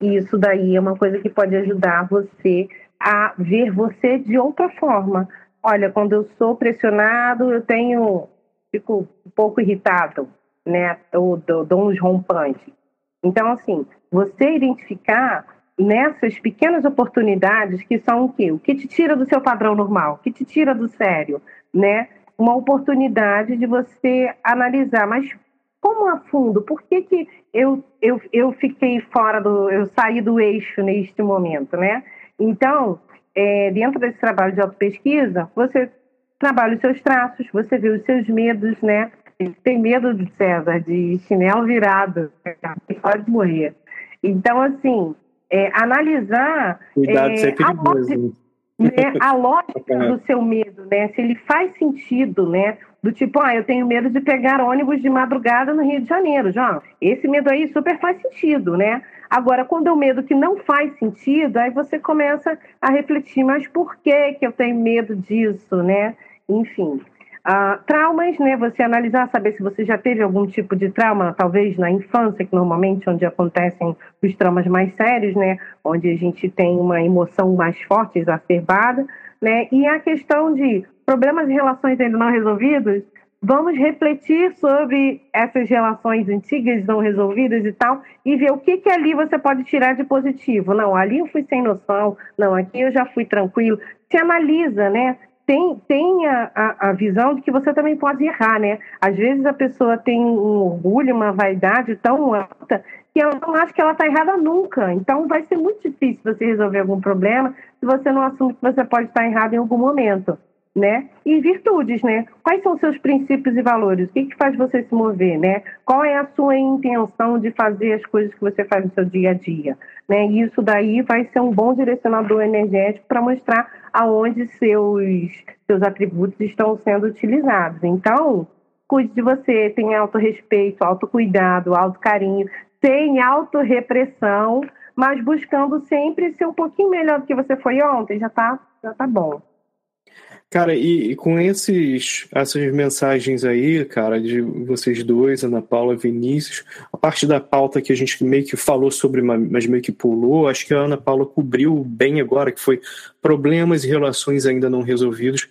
E isso daí é uma coisa que pode ajudar você a ver você de outra forma. Olha, quando eu sou pressionado, eu tenho fico um pouco irritado, né? Ou dou uns rompantes. Então, assim, você identificar nessas pequenas oportunidades que são o quê? O que te tira do seu padrão normal, o que te tira do sério, né? Uma oportunidade de você analisar, mas como a fundo, por que, que eu, eu, eu fiquei fora do, eu saí do eixo neste momento, né? Então, é, dentro desse trabalho de autopesquisa, você trabalha os seus traços, você vê os seus medos, né? Tem medo de César, de chinelo virado, pode morrer. Então, assim, é, analisar Cuidado, é, é a, lógica, né, a lógica do seu medo, né? Se ele faz sentido, né? Do tipo, ah, eu tenho medo de pegar ônibus de madrugada no Rio de Janeiro, João. Esse medo aí super faz sentido, né? Agora, quando é um medo que não faz sentido, aí você começa a refletir, mas por que, que eu tenho medo disso, né? Enfim. Uh, traumas, né? Você analisar, saber se você já teve algum tipo de trauma, talvez na infância, que normalmente onde acontecem os traumas mais sérios, né? Onde a gente tem uma emoção mais forte, exacerbada, né? E a questão de problemas e relações ainda não resolvidos, vamos refletir sobre essas relações antigas não resolvidas e tal, e ver o que, que ali você pode tirar de positivo. Não, ali eu fui sem noção, não, aqui eu já fui tranquilo. Se analisa, né? Tem, tem a, a, a visão de que você também pode errar, né? Às vezes a pessoa tem um orgulho, uma vaidade tão alta que ela não acha que ela está errada nunca. Então vai ser muito difícil você resolver algum problema se você não assume que você pode estar errado em algum momento né? E virtudes, né? Quais são os seus princípios e valores? O que, que faz você se mover, né? Qual é a sua intenção de fazer as coisas que você faz no seu dia a dia, né? Isso daí vai ser um bom direcionador energético para mostrar aonde seus seus atributos estão sendo utilizados. Então, cuide de você, tenha autorrespeito, autocuidado, autocarinho, sem autorrepressão, mas buscando sempre ser um pouquinho melhor do que você foi ontem, já tá, já tá bom. Cara, e, e, com esses, essas mensagens aí, cara, de vocês dois, Ana Paula Vinícius, a parte da pauta que a gente meio que falou sobre, mas meio que pulou, acho que a Ana Paula cobriu bem agora, que foi problemas e relações ainda não resolvidos.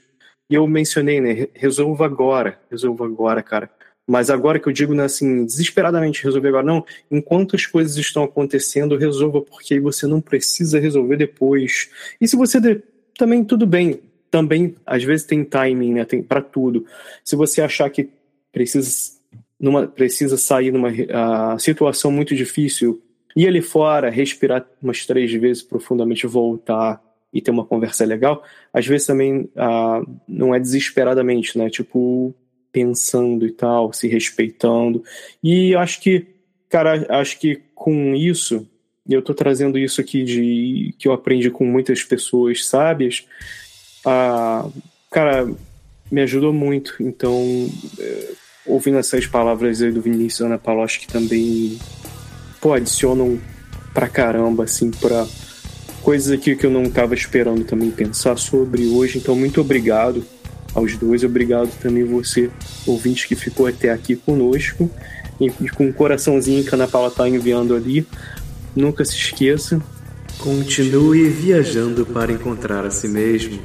E eu mencionei, né, resolva agora, resolva agora, cara. Mas agora que eu digo, né, assim, desesperadamente resolver agora, não, enquanto as coisas estão acontecendo, resolva, porque você não precisa resolver depois. E se você de... também, tudo bem, também às vezes tem timing, né? Tem para tudo. Se você achar que precisa numa precisa sair numa uh, situação muito difícil, ir ali fora, respirar umas três vezes profundamente, voltar e ter uma conversa legal, às vezes também uh, não é desesperadamente, né? Tipo pensando e tal, se respeitando. E acho que, cara, acho que com isso, eu tô trazendo isso aqui de que eu aprendi com muitas pessoas sábias, ah, cara, me ajudou muito. Então, é, ouvindo essas palavras aí do Vinícius Ana Paula, acho que também pô, adicionam pra caramba, assim, pra coisas aqui que eu não estava esperando também pensar sobre hoje. Então, muito obrigado aos dois. Obrigado também você, ouvinte, que ficou até aqui conosco. E, com o um coraçãozinho que a Ana Paula tá enviando ali. Nunca se esqueça. Continue viajando para encontrar a si mesmo.